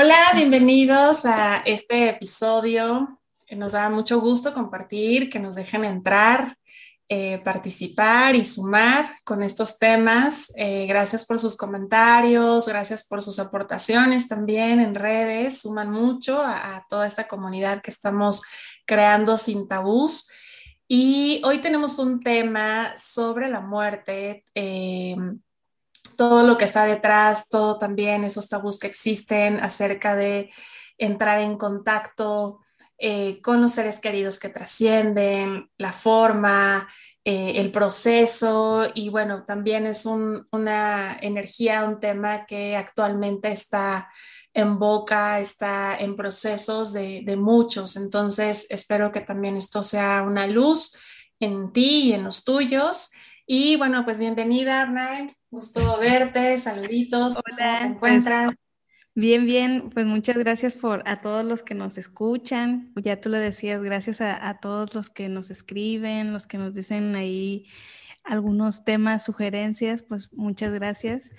Hola, bienvenidos a este episodio. Nos da mucho gusto compartir, que nos dejen entrar, eh, participar y sumar con estos temas. Eh, gracias por sus comentarios, gracias por sus aportaciones también en redes. Suman mucho a, toda esta comunidad que estamos creando sin tabús. Y hoy tenemos un tema sobre la muerte. Eh, todo lo que está detrás, todo también esos tabús que existen acerca de entrar en contacto eh, con los seres queridos que trascienden, la forma, eh, el proceso y bueno, también es una energía, un tema que actualmente está en boca, está en procesos de, de muchos. Entonces, espero que también esto sea una luz en ti y en los tuyos y bueno, pues bienvenida, Arnay. Gusto verte, saluditos. Hola, ¿Cómo te pues, encuentras? bien, bien, pues muchas gracias por a todos los que nos escuchan. Ya tú lo decías, gracias a, todos los que nos escriben, los que nos dicen ahí algunos temas, sugerencias, pues muchas gracias.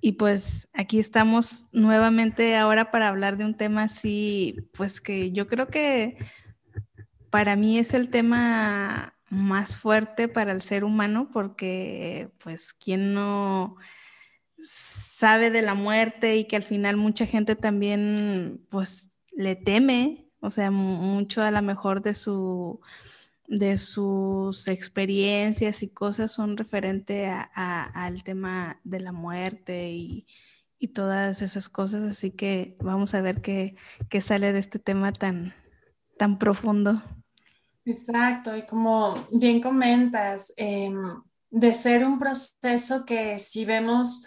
Y pues aquí estamos nuevamente ahora para hablar de un tema así, pues que yo creo que para mí es el tema más fuerte para el ser humano porque pues quien no sabe de la muerte y que al final mucha gente también pues le teme, o sea, mucho a lo mejor de su de sus experiencias y cosas son referente al tema de la muerte y, todas esas cosas, así que vamos a ver qué, qué sale de este tema tan, tan profundo. Exacto, y como bien comentas, em, de ser un proceso que si vemos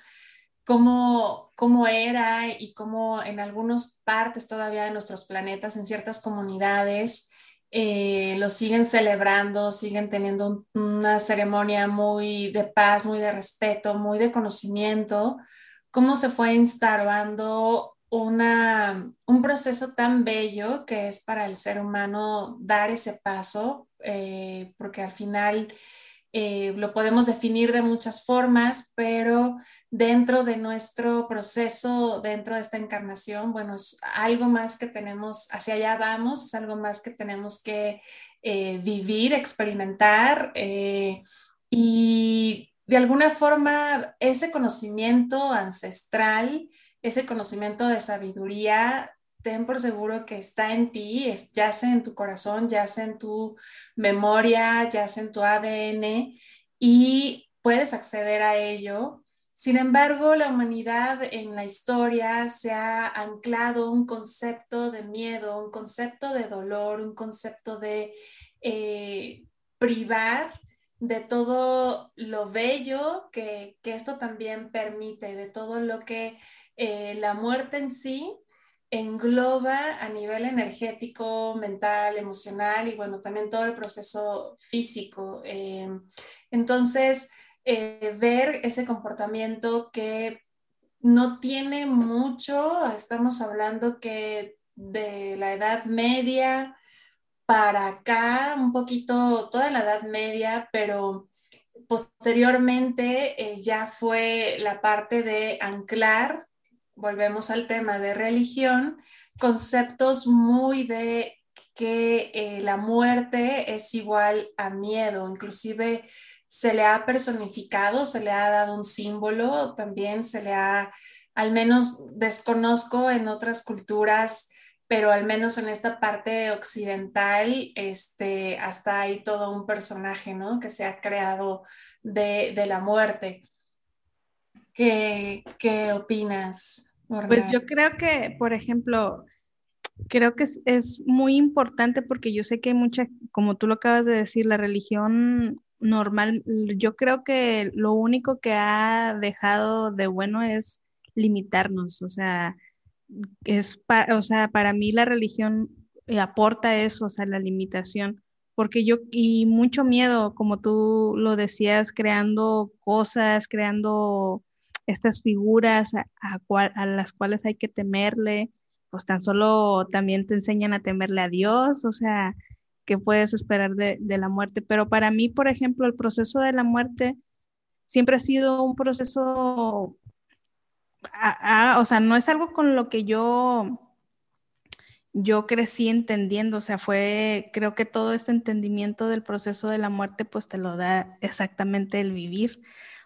cómo, cómo era y cómo en algunas partes todavía de nuestros planetas, en ciertas comunidades, eh, lo siguen celebrando, siguen teniendo una ceremonia muy de paz, muy de respeto, muy de conocimiento, cómo se fue instaurando un proceso tan bello que es para el ser humano dar ese paso, eh, porque al final eh, lo podemos definir de muchas formas, pero dentro de nuestro proceso, dentro de esta encarnación, bueno, es algo más que tenemos, hacia allá vamos, es algo más que tenemos que eh, vivir, experimentar y de alguna forma ese conocimiento ancestral, ese conocimiento de sabiduría, ten por seguro que está en ti, es, yace en tu corazón, yace en tu memoria, yace en tu ADN y puedes acceder a ello. Sin embargo, la humanidad en la historia se ha anclado un concepto de miedo, un concepto de dolor, un concepto de eh, privar de todo lo bello que, que, esto también permite, de todo lo que eh, la muerte en sí engloba a nivel energético, mental, emocional y bueno, también todo el proceso físico. Eh, entonces, eh, ver ese comportamiento que no tiene mucho, estamos hablando que de la Edad Media para acá, un poquito, toda la Edad Media, pero posteriormente ya fue la parte de anclar volvemos al tema de religión, conceptos muy de que eh, la muerte es igual a miedo, inclusive se le ha personificado, se le ha dado un símbolo, también se le ha, al menos desconozco en otras culturas, pero al menos en esta parte occidental, este, hasta hay todo un personaje, ¿no? Que se ha creado de, de la muerte. ¿Qué, qué opinas? Pues yo creo que, por ejemplo, creo que es, muy importante porque yo sé que hay mucha, como tú lo acabas de decir, la religión normal, yo creo que lo único que ha dejado de bueno es limitarnos, o sea, es o sea, para mí la religión aporta eso, o sea, la limitación, porque yo, y mucho miedo, como tú lo decías, creando cosas, creando estas figuras a, las cuales hay que temerle, pues tan solo también te enseñan a temerle a Dios, o sea, ¿qué puedes esperar de, la muerte? Pero para mí, por ejemplo, el proceso de la muerte siempre ha sido un proceso o sea, no es algo con lo que yo yo crecí entendiendo, o sea, fue, creo que todo este entendimiento del proceso de la muerte, pues te lo da exactamente el vivir.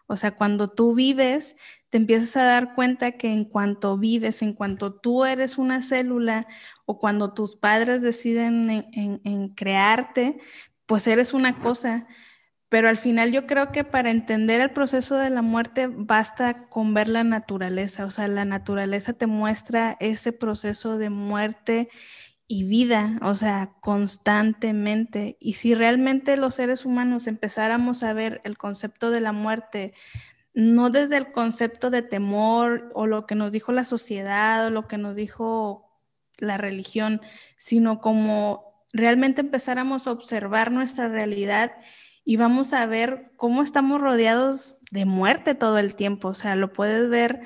O sea, cuando tú vives, te empiezas a dar cuenta que en cuanto vives, en cuanto tú eres una célula o cuando tus padres deciden en, en crearte, pues eres una cosa. Pero al final yo creo que para entender el proceso de la muerte basta con ver la naturaleza, o sea, la naturaleza te muestra ese proceso de muerte y vida, o sea, constantemente. Y si realmente los seres humanos empezáramos a ver el concepto de la muerte, no desde el concepto de temor o lo que nos dijo la sociedad o lo que nos dijo la religión, sino como realmente empezáramos a observar nuestra realidad y vamos a ver cómo estamos rodeados de muerte todo el tiempo. O sea, lo puedes ver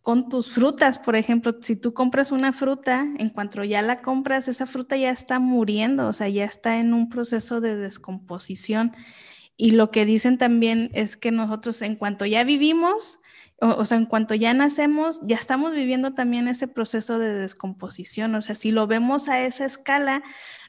con tus frutas, por ejemplo, si tú compras una fruta, en cuanto ya la compras, esa fruta ya está muriendo, o sea, ya está en un proceso de descomposición. Y lo que dicen también es que nosotros en cuanto ya vivimos, o, sea, en cuanto ya nacemos, ya estamos viviendo también ese proceso de descomposición. O sea, si lo vemos a esa escala,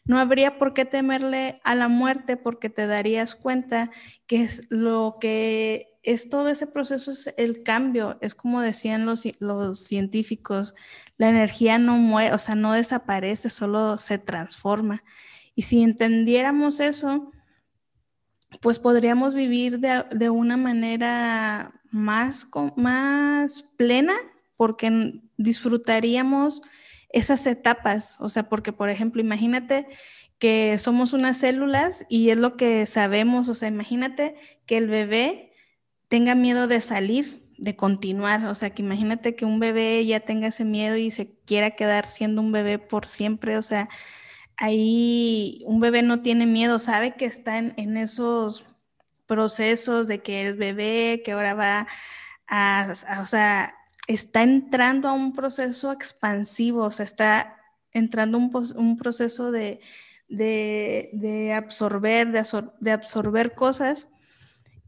no habría por qué temerle a la muerte porque te darías cuenta que es lo que es todo ese proceso, es el cambio, es como decían los, los científicos, la energía no muere, o sea, no desaparece, solo se transforma. Y si entendiéramos eso, pues podríamos vivir de, de una manera más, más plena porque disfrutaríamos esas etapas, o sea, porque por ejemplo, imagínate que somos unas células y es lo que sabemos, o sea, imagínate que el bebé tenga miedo de salir, de continuar, o sea, que imagínate que un bebé ya tenga ese miedo y se quiera quedar siendo un bebé por siempre, o sea, ahí un bebé no tiene miedo, sabe que está en, en esos procesos de que es bebé, que ahora va a, o sea, está entrando a un proceso expansivo, o sea, está entrando un, un proceso de, de, absorber, de, de, absorber cosas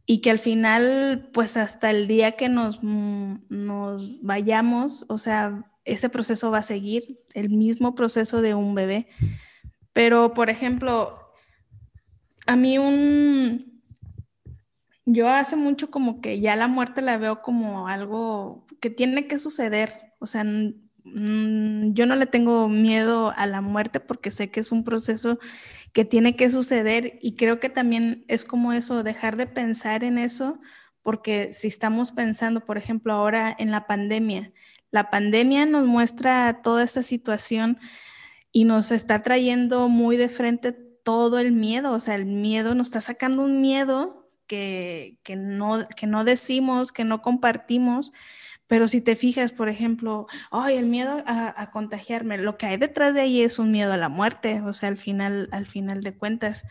y que al final, pues hasta el día que nos, nos vayamos, o sea, ese proceso va a seguir, el mismo proceso de un bebé. Pero, por ejemplo, a mí un, yo hace mucho como que ya la muerte la veo como algo que tiene que suceder. O sea, yo no le tengo miedo a la muerte porque sé que es un proceso que tiene que suceder y creo que también es como eso, dejar de pensar en eso, porque si estamos pensando, por ejemplo, ahora en la pandemia, la pandemia nos muestra toda esta situación y nos está trayendo muy de frente todo el miedo, o sea, el miedo nos está sacando un miedo que, no, que no decimos, que no compartimos, pero si te fijas, por ejemplo, ay, el miedo a, contagiarme, lo que hay detrás de ahí es un miedo a la muerte, o sea, al final, al final de cuentas.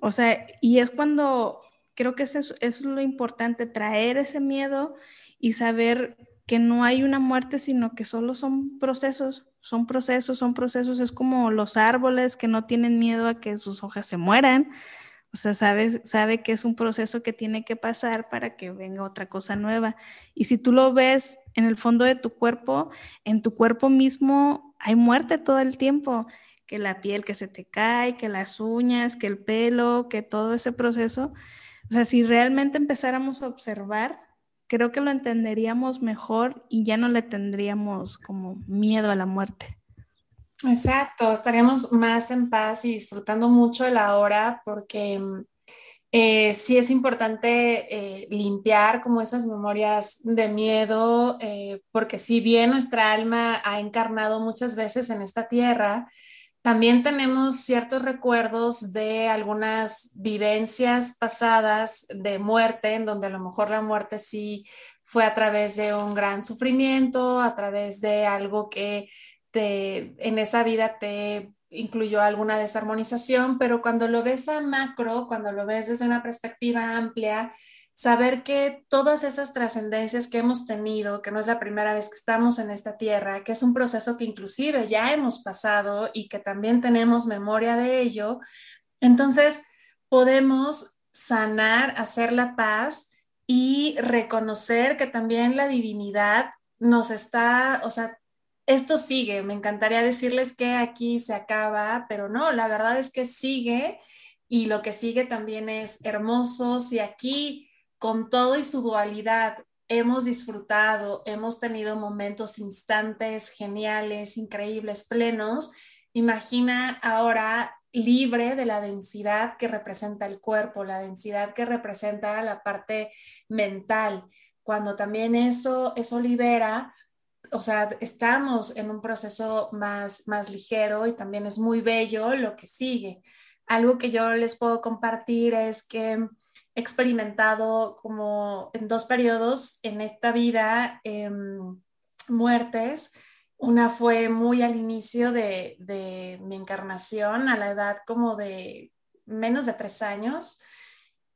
O sea, y es cuando creo que eso, es lo importante, traer ese miedo y saber que no hay una muerte, sino que solo son procesos, son procesos, son procesos. Es como los árboles que no tienen miedo a que sus hojas se mueran, o sea, sabe, sabe que es un proceso que tiene que pasar para que venga otra cosa nueva. Y si tú lo ves en el fondo de tu cuerpo, en tu cuerpo mismo hay muerte todo el tiempo, que la piel que se te cae, que las uñas, que el pelo, que todo ese proceso. O sea, si realmente empezáramos a observar, creo que lo entenderíamos mejor y ya no le tendríamos como miedo a la muerte. Exacto, estaríamos más en paz y disfrutando mucho de la hora porque mm, eh, sí es importante eh, limpiar como esas memorias de miedo, eh, porque si bien nuestra alma ha encarnado muchas veces en esta tierra, también tenemos ciertos recuerdos de algunas vivencias pasadas de muerte, en donde a lo mejor la muerte sí fue a través de un gran sufrimiento, a través de algo que en esa vida te incluyó alguna desarmonización, pero cuando lo ves a macro, cuando lo ves desde una perspectiva amplia, saber que todas esas trascendencias que hemos tenido, que no es la primera vez que estamos en esta tierra, que es un proceso que inclusive ya hemos pasado y que también tenemos memoria de ello, entonces podemos sanar, hacer la paz y reconocer que también la divinidad nos está, o sea, esto sigue. Me encantaría decirles que aquí se acaba, pero no, la verdad es que sigue y lo que sigue también es hermoso. Si aquí, con todo y su dualidad, hemos disfrutado, hemos tenido momentos, instantes geniales, increíbles, plenos, imagina ahora libre de la densidad que representa el cuerpo, la densidad que representa la parte mental. Cuando también eso, eso libera, o sea, estamos en un proceso más, más ligero y también es muy bello lo que sigue. Algo que yo les puedo compartir es que he experimentado como en dos periodos en esta vida em, muertes una fue muy al inicio de, mi encarnación, a la edad como de menos de tres años,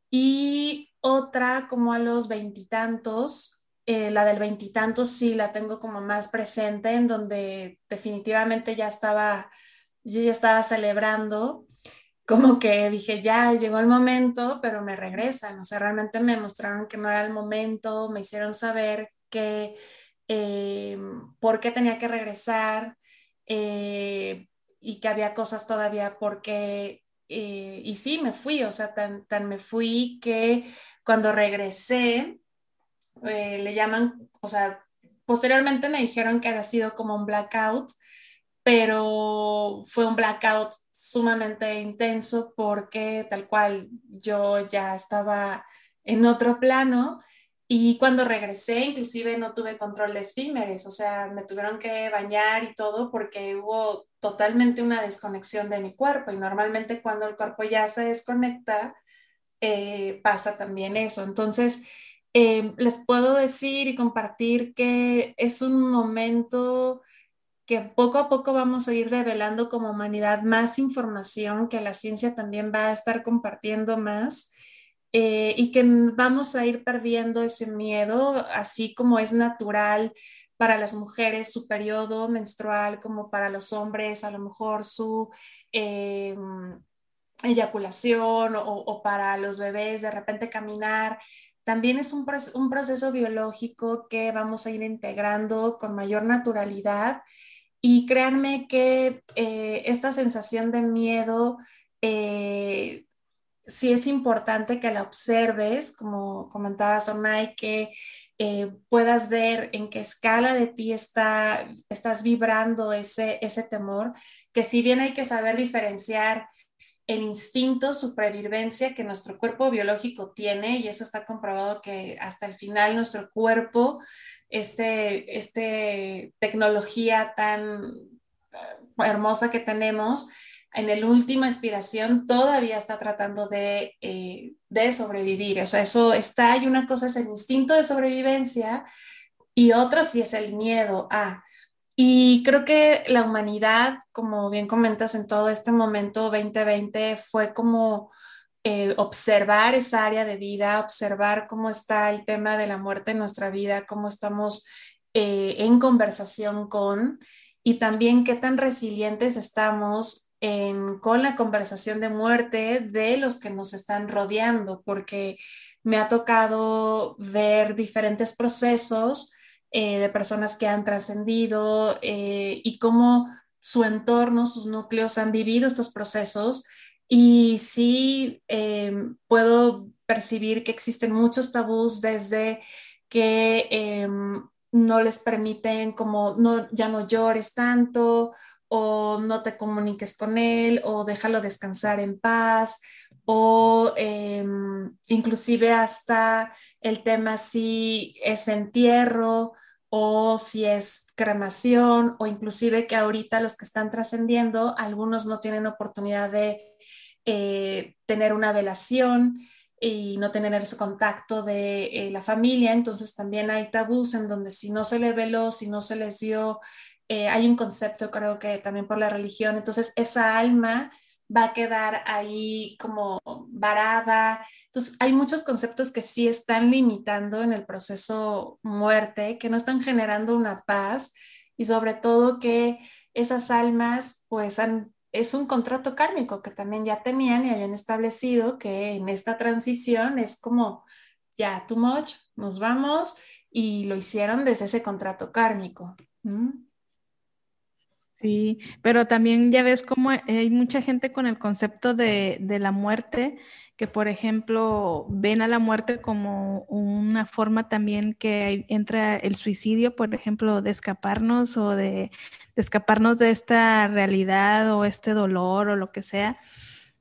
y otra como a los veintitantos. Eh, la del veintitantos sí la tengo como más presente, en donde definitivamente ya estaba, yo ya estaba celebrando, como que dije, ya llegó el momento, pero me regresan, o sea, realmente me mostraron que no era el momento, me hicieron saber que eh, por qué tenía que regresar eh, y que había cosas todavía porque, eh, y sí, me fui, o sea, tan, tan me fui que cuando regresé, le llaman, o sea, posteriormente me dijeron que había sido como un blackout, pero fue un blackout sumamente intenso porque tal cual yo ya estaba en otro plano y cuando regresé, inclusive no tuve control de espímeres, o sea, me tuvieron que bañar y todo porque hubo totalmente una desconexión de mi cuerpo. Y normalmente cuando el cuerpo ya se desconecta, eh, pasa también eso. Entonces, eh, les puedo decir y compartir que es un momento que poco a poco vamos a ir revelando como humanidad más información, que la ciencia también va a estar compartiendo más eh, y que vamos a ir perdiendo ese miedo, así como es natural para las mujeres su periodo menstrual, como para los hombres a lo mejor su eh, eyaculación o, para los bebés de repente caminar. También es un, proceso biológico que vamos a ir integrando con mayor naturalidad. Y créanme que eh, esta sensación de miedo sí es importante que la observes, como comentaba Sonay, que eh, puedas ver en qué escala de ti está, estás vibrando ese, ese temor, que si bien hay que saber diferenciar el instinto supervivencia que nuestro cuerpo biológico tiene, y eso está comprobado que hasta el final nuestro cuerpo, este, este tecnología tan eh, hermosa que tenemos, en el última expiración todavía está tratando de, eh, de, sobrevivir. O sea, eso está, y una cosa es el instinto de sobrevivencia y otra sí es el miedo a. Y creo que la humanidad, como bien comentas en todo este momento 2020, fue como eh, observar esa área de vida, observar cómo está el tema de la muerte en nuestra vida, cómo estamos eh, en conversación con y también qué tan resilientes estamos con la conversación de muerte de los que nos están rodeando, porque me ha tocado ver diferentes procesos eh, de personas que han trascendido eh, y cómo su entorno, sus núcleos han vivido estos procesos. Y sí em, puedo percibir que existen muchos tabús desde que em, no les permiten como no, ya no llores tanto o no te comuniques con él o déjalo descansar en paz o em, inclusive hasta el tema si es entierro o si es cremación o inclusive que ahorita los que están trascendiendo, algunos no tienen oportunidad de eh, tener una velación y no tener ese contacto de eh, la familia, entonces también hay tabús en donde si no se le veló, si no se les dio eh, hay un concepto, creo que también por la religión, entonces esa alma va a quedar ahí como varada. Entonces, hay muchos conceptos que sí están limitando en el proceso muerte, que no están generando una paz y sobre todo que esas almas, pues, es un contrato kármico que también ya tenían y habían establecido que en esta transición es como, ya, too much, nos vamos y lo hicieron desde ese contrato kármico. Sí, pero también ya ves cómo hay mucha gente con el concepto de, la muerte, que por ejemplo ven a la muerte como una forma también que entra el suicidio, por ejemplo, de escaparnos o de, de escaparnos de esta realidad o este dolor o lo que sea.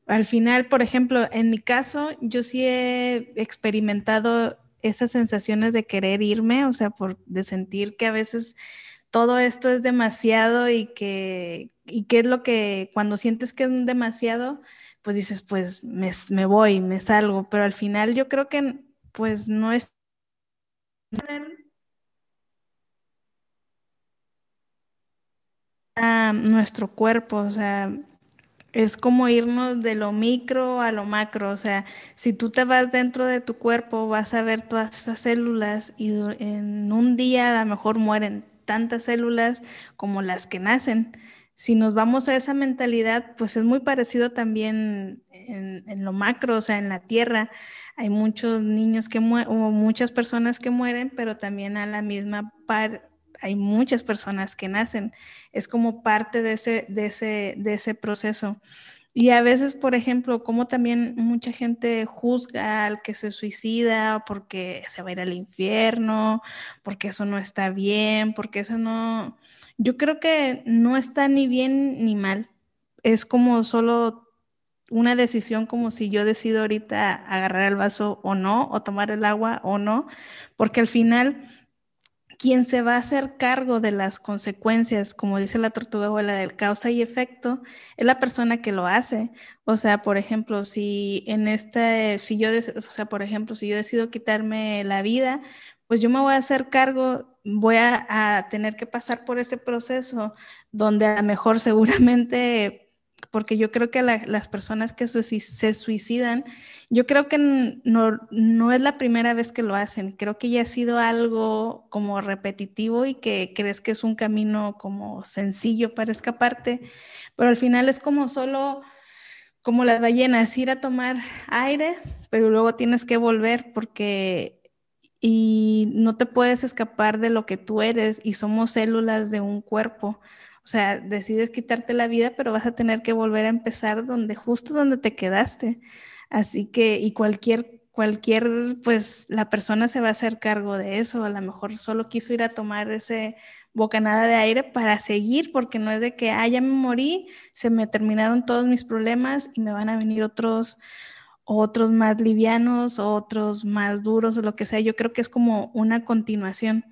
Al final, por ejemplo, en mi caso, yo sí he experimentado esas sensaciones de querer irme, o sea, por, de sentir que a veces todo esto es demasiado y que, y qué es lo que cuando sientes que es demasiado, pues dices, pues me, voy, me salgo, pero al final yo creo que pues no es a nuestro cuerpo, o sea, es como irnos de lo micro a lo macro, o sea, si tú te vas dentro de tu cuerpo, vas a ver todas esas células y en un día a lo mejor mueren tantas células como las que nacen. Si nos vamos a esa mentalidad, pues es muy parecido también en, lo macro, o sea, en la tierra. Hay muchos niños que mueren, o muchas personas que mueren, pero también a la misma par hay muchas personas que nacen. Es como parte de ese, de ese, de ese proceso. Y a veces, por ejemplo, como también mucha gente juzga al que se suicida porque se va a ir al infierno, porque eso no está bien, porque eso no... Yo creo que no está ni bien ni mal. Es como solo una decisión como si yo decido ahorita agarrar el vaso o no, o tomar el agua o no, porque al final quien se va a hacer cargo de las consecuencias, como dice la tortuga abuela, del causa y efecto, es la persona que lo hace. O sea, por ejemplo, si en este, si yo, o sea, por ejemplo, si yo decido quitarme la vida, pues yo me voy a hacer cargo, voy a, a tener que pasar por ese proceso donde a lo mejor seguramente porque yo creo que las personas que se suicidan, yo creo que no, no, es la primera vez que lo hacen, creo que ya ha sido algo como repetitivo y que crees que es un camino como sencillo para escaparte, pero al final es como solo, como las ballenas, ir a tomar aire, pero luego tienes que volver porque y no te puedes escapar de lo que tú eres y somos células de un cuerpo. O sea, decides quitarte la vida, pero vas a tener que volver a empezar donde justo donde te quedaste. Así que, y cualquier, cualquier, pues la persona se va a hacer cargo de eso. A lo mejor solo quiso ir a tomar ese bocanada de aire para seguir, porque no es de que, ah, ya me morí, se me terminaron todos mis problemas y me van a venir otros otros más livianos, otros más duros o lo que sea. Yo creo que es como una continuación.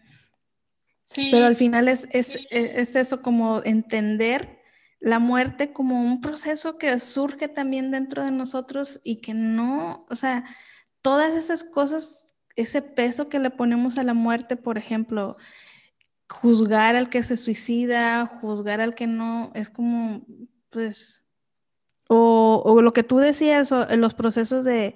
Pero al final es, es, es, eso, como entender la muerte como un proceso que surge también dentro de nosotros y que no, o sea, todas esas cosas, ese peso que le ponemos a la muerte, por ejemplo, juzgar al que se suicida, juzgar al que no, es como, pues, o, lo que tú decías, los procesos de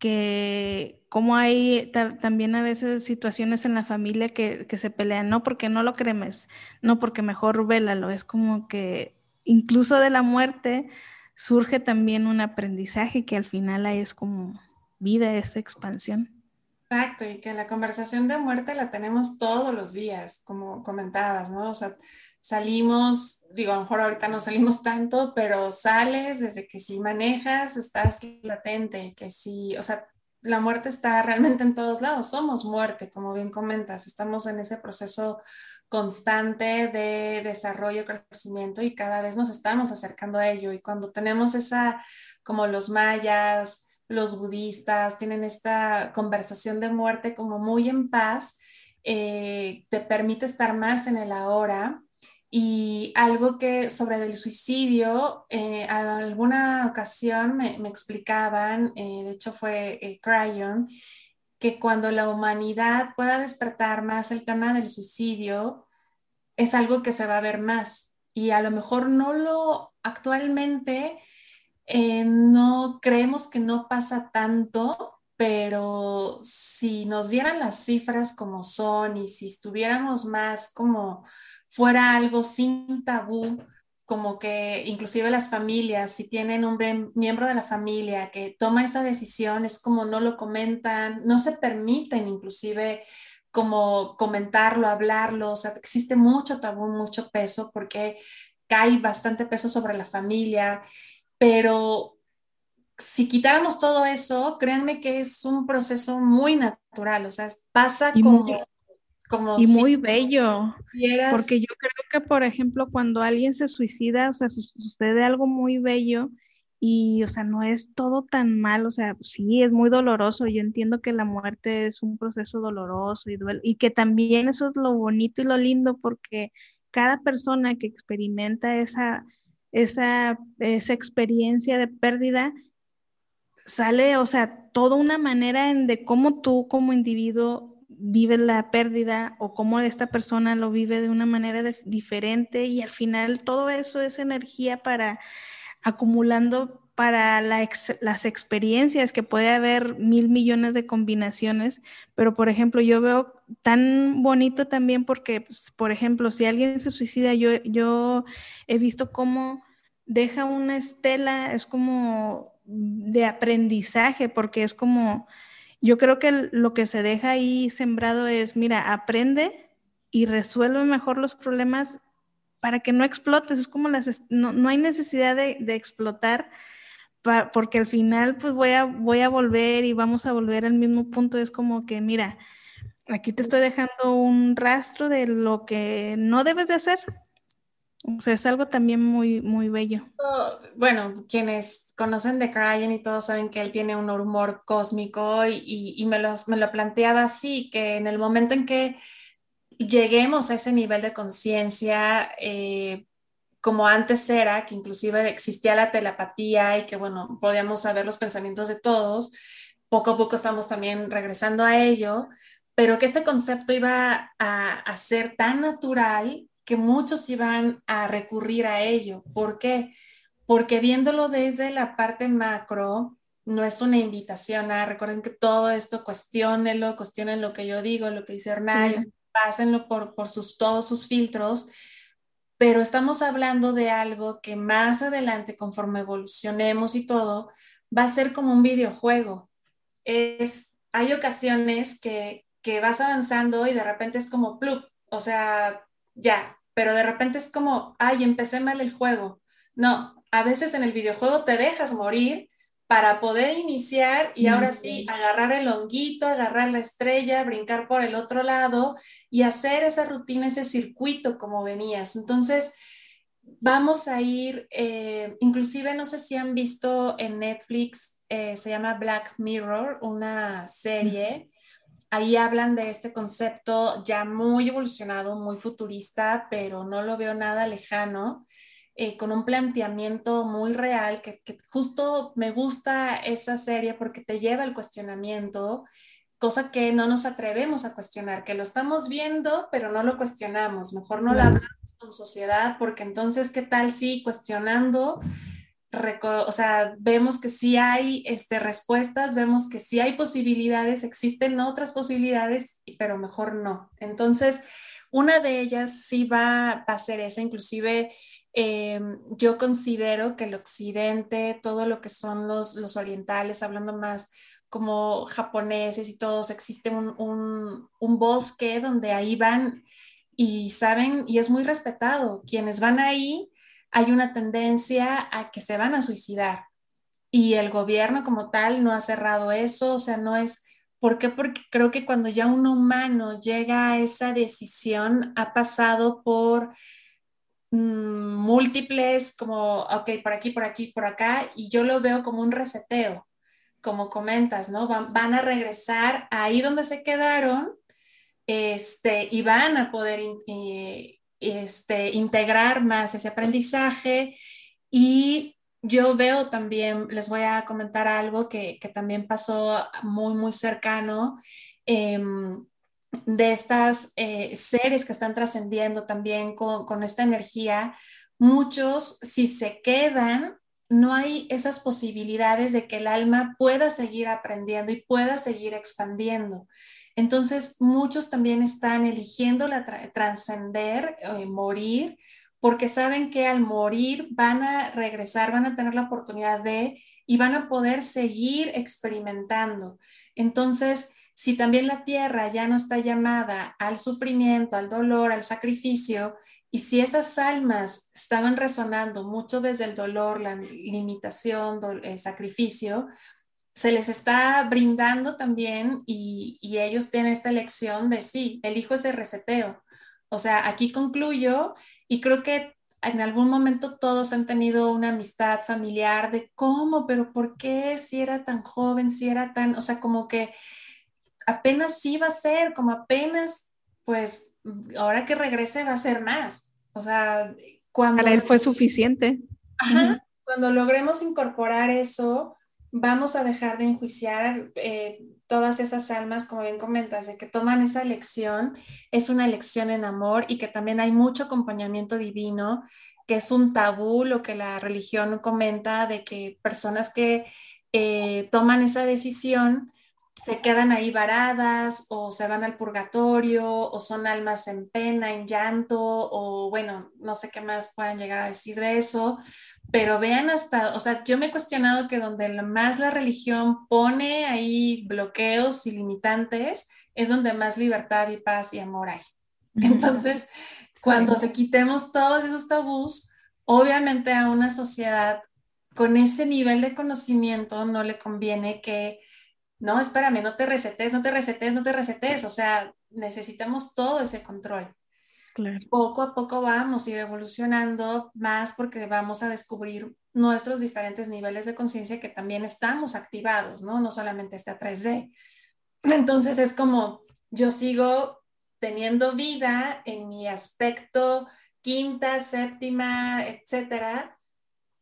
que como hay también a veces situaciones en la familia que, se pelean, no porque no lo cremes, no porque mejor vélalo, es como que incluso de la muerte surge también un aprendizaje que al final ahí es como vida, esa expansión. Exacto, y que la conversación de muerte la tenemos todos los días, como comentabas, ¿no? O sea, salimos, digo, a lo mejor ahorita no salimos tanto, pero sales desde que si manejas estás latente, que si, o sea, la muerte está realmente en todos lados, somos muerte, como bien comentas, estamos en ese proceso constante de desarrollo, crecimiento y cada vez nos estamos acercando a ello. Y cuando tenemos esa, como los mayas, los budistas, tienen esta conversación de muerte como muy en paz, eh, te permite estar más en el ahora y algo que sobre el suicidio, eh, alguna ocasión me, explicaban, eh, de hecho fue eh, Cryon, que cuando la humanidad pueda despertar más el tema del suicidio, es algo que se va a ver más. Y a lo mejor no lo actualmente, no creemos que no pasa tanto, pero si nos dieran las cifras como son y si estuviéramos más como fuera algo sin tabú, como que inclusive las familias, si tienen un miembro de la familia que toma esa decisión, es como no lo comentan, no se permiten inclusive como comentarlo, hablarlo, o sea, existe mucho tabú, mucho peso porque cae bastante peso sobre la familia, pero si quitáramos todo eso, créanme que es un proceso muy natural, o sea, pasa como... como y muy bello, porque yo creo que, por ejemplo, cuando alguien se suicida, o sea, sucede algo muy bello y, o sea, no es todo tan mal, o sea, sí, es muy doloroso, yo entiendo que la muerte es un proceso doloroso y, duele, y que también eso es lo bonito y lo lindo, porque cada persona que experimenta esa, esa, esa experiencia de pérdida, sale, o sea, toda una manera en de cómo tú como individuo vives la pérdida o cómo esta persona lo vive de una manera diferente y al final todo eso es energía para acumulando para las experiencias, que puede haber mil millones de combinaciones, pero por ejemplo, yo veo tan bonito también porque, pues, por ejemplo, si alguien se suicida, yo, yo he visto cómo deja una estela, es como de aprendizaje, porque es como, yo creo que lo que se deja ahí sembrado es, mira, aprende y resuelve mejor los problemas para que no explotes, es como las, no, no hay necesidad de, explotar porque al final pues voy a, voy a volver y vamos a volver al mismo punto. Es como que, mira, aquí te estoy dejando un rastro de lo que no debes de hacer. O sea, es algo también muy, muy bello. Bueno, quienes conocen de Cryan y todos saben que él tiene un humor cósmico y, y, me, me lo planteaba así, que en el momento en que lleguemos a ese nivel de conciencia, eh, como antes era, que inclusive existía la telepatía y que, bueno, podíamos saber los pensamientos de todos, poco a poco estamos también regresando a ello, pero que este concepto iba a ser tan natural que muchos iban a recurrir a ello. ¿Por qué? Porque viéndolo desde la parte macro, no es una invitación a, recuerden que todo esto cuestionenlo, cuestionen lo que yo digo, lo que dice Hernán, pásenlo por, por sus, todos sus filtros pero estamos hablando de algo que más adelante, conforme evolucionemos y todo, va a ser como un videojuego. Es, hay ocasiones que, que vas avanzando y de repente es como plup, o sea, ya, pero de repente es como, ay, empecé mal el juego. No, a veces en el videojuego te dejas morir para poder iniciar y ahora sí agarrar el honguito, agarrar la estrella, brincar por el otro lado y hacer esa rutina, ese circuito como venías. Entonces, vamos a ir, eh, inclusive no sé si han visto en Netflix, eh, se llama Black Mirror, una serie. Ahí hablan de este concepto ya muy evolucionado, muy futurista, pero no lo veo nada lejano. Eh, con un planteamiento muy real, que, justo me gusta esa serie porque te lleva al cuestionamiento, cosa que no nos atrevemos a cuestionar, que lo estamos viendo, pero no lo cuestionamos, mejor no lo hablamos con sociedad, porque entonces, ¿qué tal si cuestionando? O sea, vemos que sí hay este, respuestas, vemos que sí hay posibilidades, existen otras posibilidades, pero mejor no. Entonces, una de ellas sí va, a ser esa, inclusive Em, yo considero que el occidente, todo lo que son los, los orientales, hablando más como japoneses y todos, existe un, un, un, bosque donde ahí van y saben, y es muy respetado. Quienes van ahí, hay una tendencia a que se van a suicidar. Y el gobierno como tal no ha cerrado eso, o sea, no es... ¿Por qué? Porque creo que cuando ya un humano llega a esa decisión, ha pasado por Mm, múltiples, como, ok, por aquí, por aquí, por acá, y yo lo veo como un reseteo, como comentas, ¿no? Van, a regresar ahí donde se quedaron este, y van a poder eh, este, integrar más ese aprendizaje y yo veo también, les voy a comentar algo que, que también pasó muy, muy cercano. Eh, de estas eh, seres que están trascendiendo también con, esta energía, muchos, si se quedan, no hay esas posibilidades de que el alma pueda seguir aprendiendo y pueda seguir expandiendo. Entonces, muchos también están eligiendo la trascender, eh, morir, porque saben que al morir van a regresar, van a tener la oportunidad de y van a poder seguir experimentando. Entonces, si también la tierra ya no está llamada al sufrimiento, al dolor, al sacrificio, y si esas almas estaban resonando mucho desde el dolor, la limitación, el sacrificio, se les está brindando también y, y ellos tienen esta elección de sí, elijo ese reseteo. O sea, aquí concluyo y creo que en algún momento todos han tenido una amistad familiar de cómo, pero ¿por qué si era tan joven, si era tan, o sea, como que apenas sí va a ser, como apenas, pues ahora que regrese va a ser más. O sea, cuando... Para él fue suficiente. Ajá, cuando logremos incorporar eso, vamos a dejar de enjuiciar eh, todas esas almas, como bien comentas, de que toman esa elección, es una elección en amor y que también hay mucho acompañamiento divino, que es un tabú lo que la religión comenta de que personas que eh, toman esa decisión se quedan ahí varadas o se van al purgatorio o son almas en pena, en llanto o bueno, no sé qué más puedan llegar a decir de eso, pero vean hasta, o sea, yo me he cuestionado que donde más la religión pone ahí bloqueos y limitantes es donde más libertad y paz y amor hay. Entonces, cuando se quitemos todos esos tabús, obviamente a una sociedad con ese nivel de conocimiento no le conviene que no, espérame, no te resetes, no te resetes, no te resetes. O sea, necesitamos todo ese control. Claro. Poco a poco vamos a ir evolucionando más porque vamos a descubrir nuestros diferentes niveles de conciencia que también estamos activados, ¿no? No solamente a 3D. Entonces es como yo sigo teniendo vida en mi aspecto quinta, séptima, etcétera,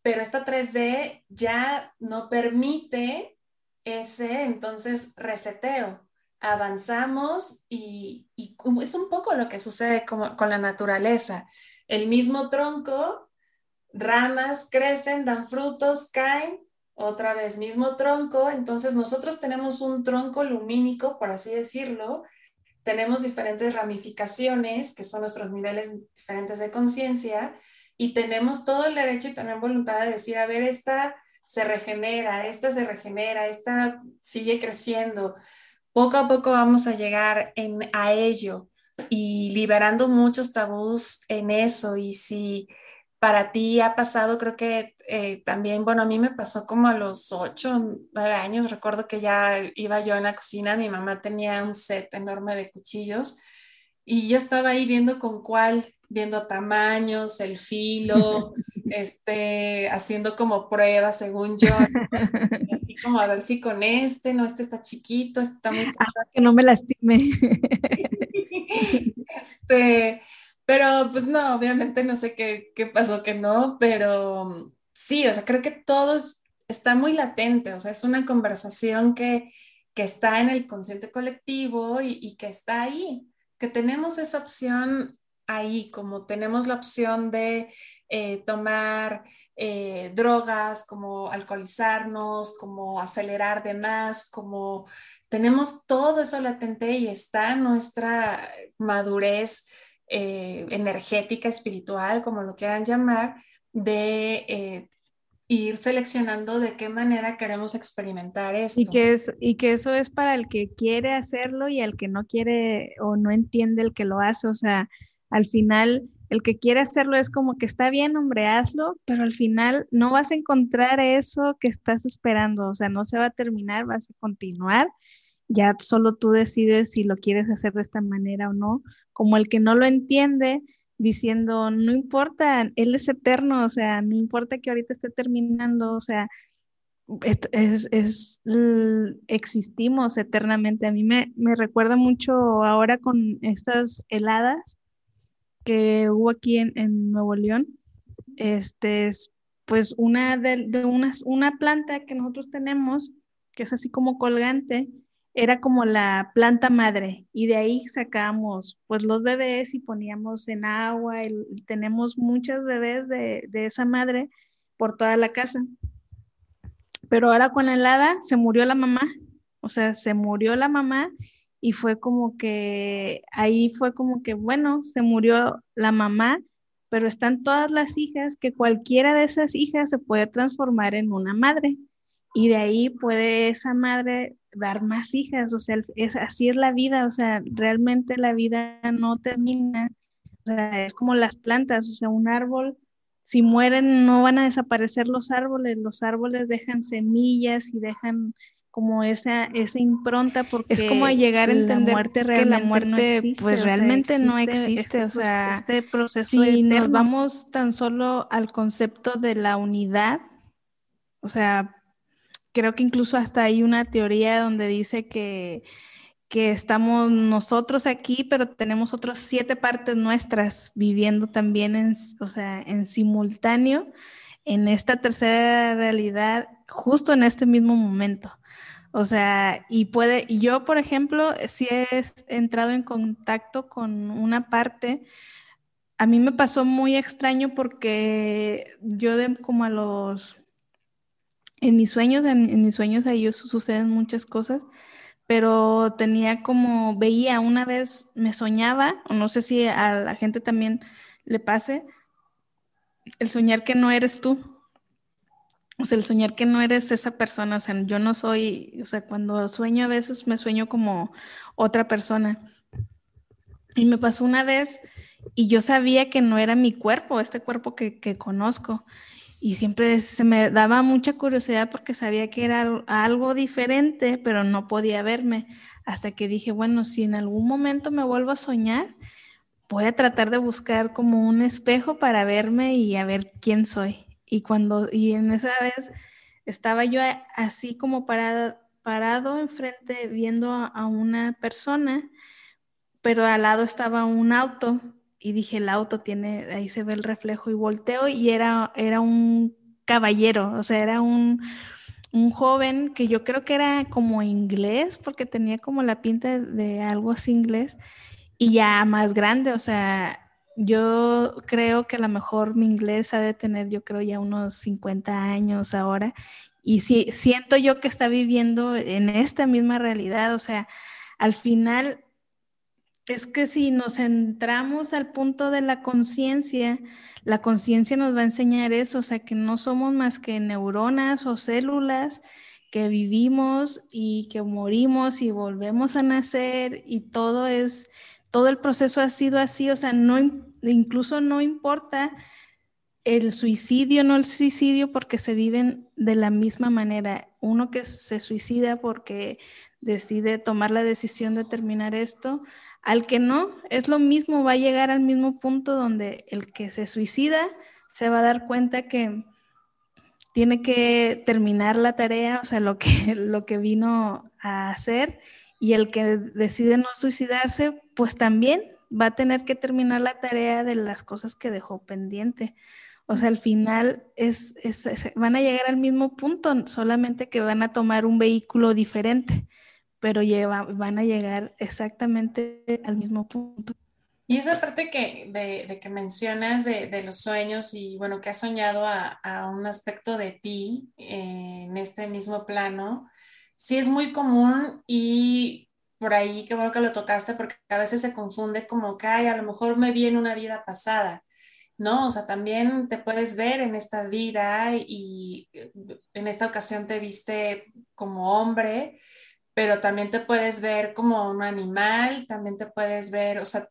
pero esta 3D ya no permite ese entonces reseteo. Avanzamos y, es un poco lo que sucede con, con la naturaleza. El mismo tronco, ramas crecen, dan frutos, caen, otra vez mismo tronco, entonces nosotros tenemos un tronco lumínico, por así decirlo, tenemos diferentes ramificaciones, que son nuestros niveles diferentes de conciencia, y tenemos todo el derecho y también voluntad de decir, a ver, esta se regenera, esta se regenera, esta sigue creciendo. Poco a poco vamos a llegar en, a ello y liberando muchos tabús en eso. Y si para ti ha pasado, creo que eh, también, bueno, a mí me pasó como a los ocho, nueve años, recuerdo que ya iba yo en la cocina, mi mamá tenía un set enorme de cuchillos y yo estaba ahí viendo con cuál viendo tamaños, el filo, este, haciendo como pruebas según yo, así como a ver si con este, no, este está chiquito, este está muy... Ah, que no me lastime. este, pero pues no, obviamente no sé qué, qué pasó que no, pero sí, o sea, creo que todos está muy latente, o sea, es una conversación que, que está en el consciente colectivo y, y que está ahí, que tenemos esa opción ahí, como tenemos la opción de eh, tomar eh, drogas, como alcoholizarnos, como acelerar de más, como tenemos todo eso latente y está nuestra madurez eh, energética, espiritual, como lo quieran llamar, de ir seleccionando de qué manera queremos experimentar esto. Y que, es, y que eso es para el que quiere hacerlo y el que no quiere o no entiende el que lo hace. O sea, al final el que quiere hacerlo es como que está bien, hombre, hazlo, pero al final no vas a encontrar eso que estás esperando, o sea, no se va a terminar, vas a continuar, ya solo tú decides si lo quieres hacer de esta manera o no, como el que no lo entiende diciendo, no importa, él es eterno, o sea, no importa que ahorita esté terminando, o sea, es, es, existimos eternamente. A mí me, me recuerda mucho ahora con estas heladas que hubo aquí en, Nuevo León, este es pues una de, una planta que nosotros tenemos, que es así como colgante, era como la planta madre y de ahí sacábamos pues los bebés y poníamos en agua tenemos muchos bebés de, de, esa madre por toda la casa. Pero ahora con la helada se murió la mamá, o sea, se murió la mamá y fue como que ahí fue como que, bueno, se murió la mamá, pero están todas las hijas que cualquiera de esas hijas se puede transformar en una madre. y de ahí puede esa madre dar más hijas, o sea, es, así es la vida, o sea, realmente la vida no termina, o sea, es como las plantas, o sea, un árbol, si mueren no van a desaparecer los árboles, los árboles dejan semillas y dejan como esa, esa impronta porque es como llegar a entender muerte que la muerte pues realmente no existe, o sea, este proceso si nos vamos tan solo al concepto de la unidad, o sea, creo que incluso hasta hay una teoría donde dice que, que estamos nosotros aquí, pero tenemos otras siete partes nuestras viviendo también en, o sea, en simultáneo en esta tercera realidad justo en este mismo momento. O sea, y puede, y yo, por ejemplo, si he entrado en contacto con una parte, a mí me pasó muy extraño porque yo de como a los en mis sueños, en, mis sueños ahí suceden muchas cosas, pero tenía como, veía una vez, me soñaba, o no sé si a la gente también le pase, el soñar que no eres tú. O sea, el soñar que no eres esa persona, o sea, yo no soy, o sea, cuando sueño a veces me sueño como otra persona. Y me pasó una vez y yo sabía que no era mi cuerpo, este cuerpo que, que conozco y siempre se me daba mucha curiosidad porque sabía que era algo diferente, pero no podía verme. Hasta que dije, bueno, si en algún momento me vuelvo a soñar, voy a tratar de buscar como un espejo para verme y a ver quién soy. Y cuando, y en esa vez estaba yo así como parado, parado enfrente viendo a una persona, pero al lado estaba un auto y dije, el auto tiene, ahí se ve el reflejo y volteo y era, era un caballero, o sea, era un, un joven que yo creo que era como inglés, porque tenía como la pinta de algo así inglés, y ya más grande, o sea, yo creo que a lo mejor mi inglés ha de tener, yo creo, ya unos 50 años ahora, y si, siento yo que está viviendo en esta misma realidad, o sea, al final es que si nos centramos al punto de la conciencia, la conciencia nos va a enseñar eso, o sea, que no somos más que neuronas o células que vivimos y que morimos y volvemos a nacer y todo es, todo el proceso ha sido así, o sea, incluso no importa el suicidio, no el suicidio, porque se viven de la misma manera. Uno que se suicida porque decide tomar la decisión de terminar esto, al que no, es lo mismo, va a llegar al mismo punto donde el que se suicida se va a dar cuenta que tiene que terminar la tarea, o sea, lo que, lo que vino a hacer, y el que decide no suicidarse, pues también va a tener que terminar la tarea de las cosas que dejó pendiente. O sea, al final es, van a llegar al mismo punto, solamente que van a tomar un vehículo diferente pero van a llegar exactamente al mismo punto. Y esa parte que, de, que mencionas de, los sueños y bueno, que has soñado a, un aspecto de ti en este mismo plano, sí es muy común y por ahí qué bueno que lo tocaste porque a veces se confunde como que a lo mejor me vi en una vida pasada. ¿no? O sea, también te puedes ver en esta vida y en esta ocasión te viste como hombre pero también te puedes ver como un animal, también te puedes ver, o sea,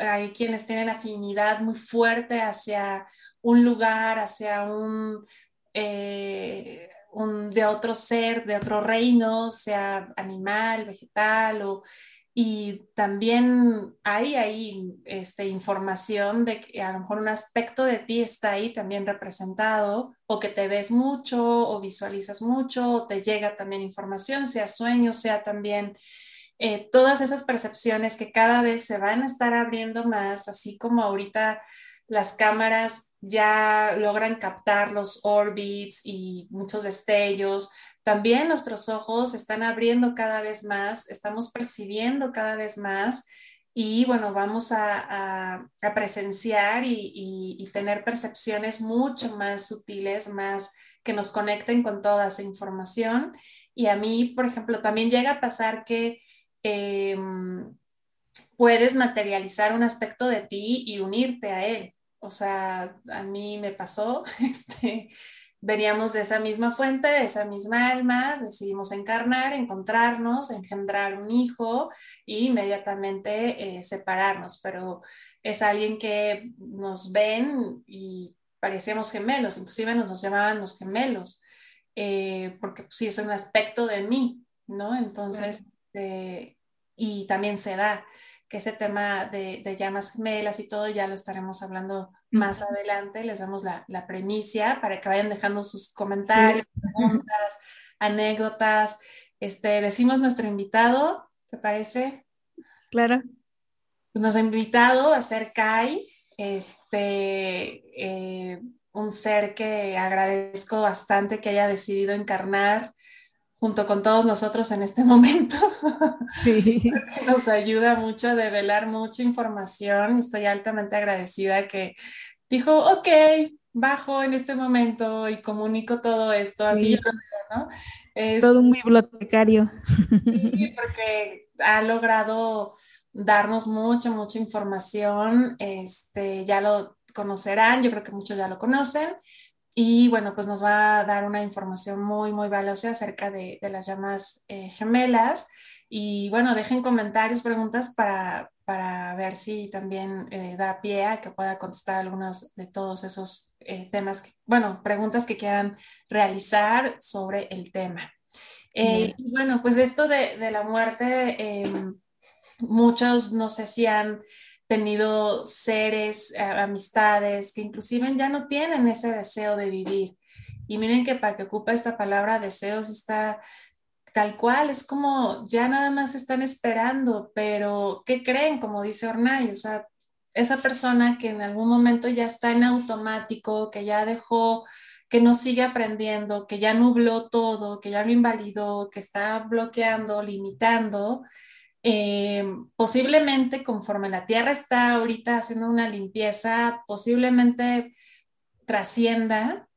hay quienes tienen afinidad muy fuerte hacia un lugar, hacia un, eh, de otro ser, de otro reino, sea animal, vegetal o y también hay ahí este, información de que a lo mejor un aspecto de ti está ahí también representado, o que te ves mucho, o visualizas mucho, o te llega también información, sea sueño, sea también eh, todas esas percepciones que cada vez se van a estar abriendo más, así como ahorita las cámaras ya logran captar los orbits y muchos destellos, también nuestros ojos están abriendo cada vez más, estamos percibiendo cada vez más y bueno, vamos a, presenciar y, tener percepciones mucho más sutiles, más que nos conecten con toda esa información. Y a mí, por ejemplo, también llega a pasar que em, puedes materializar un aspecto de ti y unirte a él. O sea, a mí me pasó, este, veníamos de esa misma fuente, de esa misma alma, decidimos encarnar, encontrarnos, engendrar un hijo e inmediatamente eh, separarnos, pero es alguien que nos ven y parecíamos gemelos, inclusive nos, nos llamaban los gemelos, eh, porque pues, sí es un aspecto de mí, ¿no? Entonces, eh, y también se da que ese tema de, llamas gemelas y todo ya lo estaremos hablando más adelante. Les damos la, la premicia para que vayan dejando sus comentarios, preguntas, anécdotas. Este, decimos nuestro invitado, ¿te parece? Claro. Pues nos ha invitado a ser Kai, este, eh, un ser que agradezco bastante que haya decidido encarnar junto con todos nosotros en este momento. Sí. Nos ayuda mucho a develar mucha información. Estoy altamente agradecida que dijo, ok, bajo en este momento y comunico todo esto. Así yo lo digo, ¿no? Es, todo un bibliotecario. Sí, porque ha logrado darnos mucha, mucha información. Este, ya lo conocerán, yo creo que muchos ya lo conocen. Y bueno, pues nos va a dar una información muy, muy valiosa acerca de, las llamas eh, gemelas. Y bueno, dejen comentarios, preguntas para, para ver si también eh, da pie a que pueda contestar algunos de todos esos eh, temas, bueno, preguntas que quieran realizar sobre el tema. y bueno, pues esto de, de la muerte, em, muchos no sé si han tenido seres, eh, amistades que inclusive ya no tienen ese deseo de vivir. Y miren que para que ocupa esta palabra deseos está tal cual, es como ya nada más están esperando, pero ¿qué creen? Como dice Ornay, o sea, esa persona que en algún momento ya está en automático, que ya dejó, que no sigue aprendiendo, que ya nubló todo, que ya lo invalidó, que está bloqueando, limitando, eh, posiblemente conforme la Tierra está ahorita haciendo una limpieza, posiblemente trascienda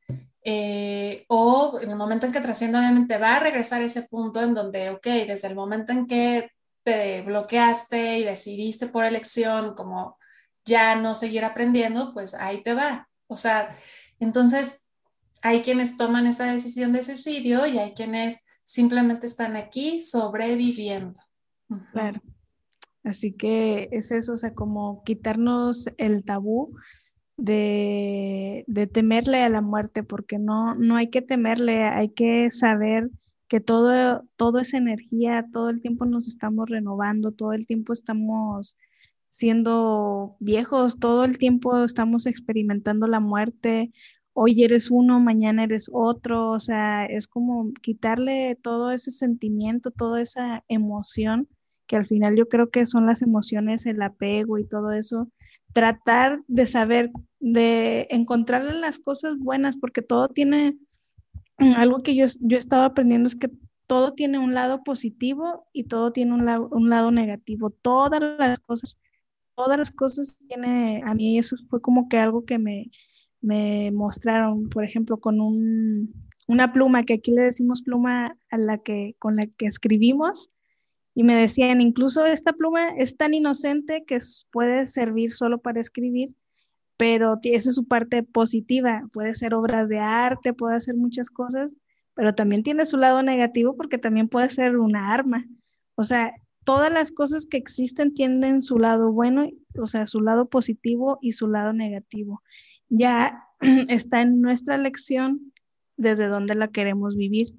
eh, o en el momento en que trascienda obviamente va a regresar a ese punto en donde, ok, desde el momento en que te bloqueaste y decidiste por elección como ya no seguir aprendiendo, pues ahí te va. O sea, entonces hay quienes toman esa decisión de suicidio y hay quienes simplemente están aquí sobreviviendo. Claro. Así que es eso, o sea, como quitarnos el tabú de, temerle a la muerte, porque no, no hay que temerle, hay que saber que todo, todo es energía, todo el tiempo nos estamos renovando, todo el tiempo estamos siendo viejos, todo el tiempo estamos experimentando la muerte. Hoy eres uno, mañana eres otro, o sea, es como quitarle todo ese sentimiento, toda esa emoción que al final yo creo que son las emociones, el apego y todo eso, tratar de saber, de encontrarle las cosas buenas, porque todo tiene, mm, algo que yo, yo he aprendiendo es que todo tiene un lado positivo y todo tiene un, lado, un lado negativo. Todas las cosas, todas las cosas tiene, a mí eso fue como que algo que me, me mostraron, por ejemplo, con un, una pluma, que aquí le decimos pluma a la que, con la que escribimos, y me decían, incluso esta pluma es tan inocente que puede servir solo para escribir, pero esa es su parte positiva, puede ser obras de arte, puede hacer muchas cosas, pero también tiene su lado negativo porque también puede ser una arma. O sea, todas las cosas que existen tienen su lado bueno, o sea, su lado positivo y su lado negativo. Ya está en nuestra lección desde dónde la queremos vivir.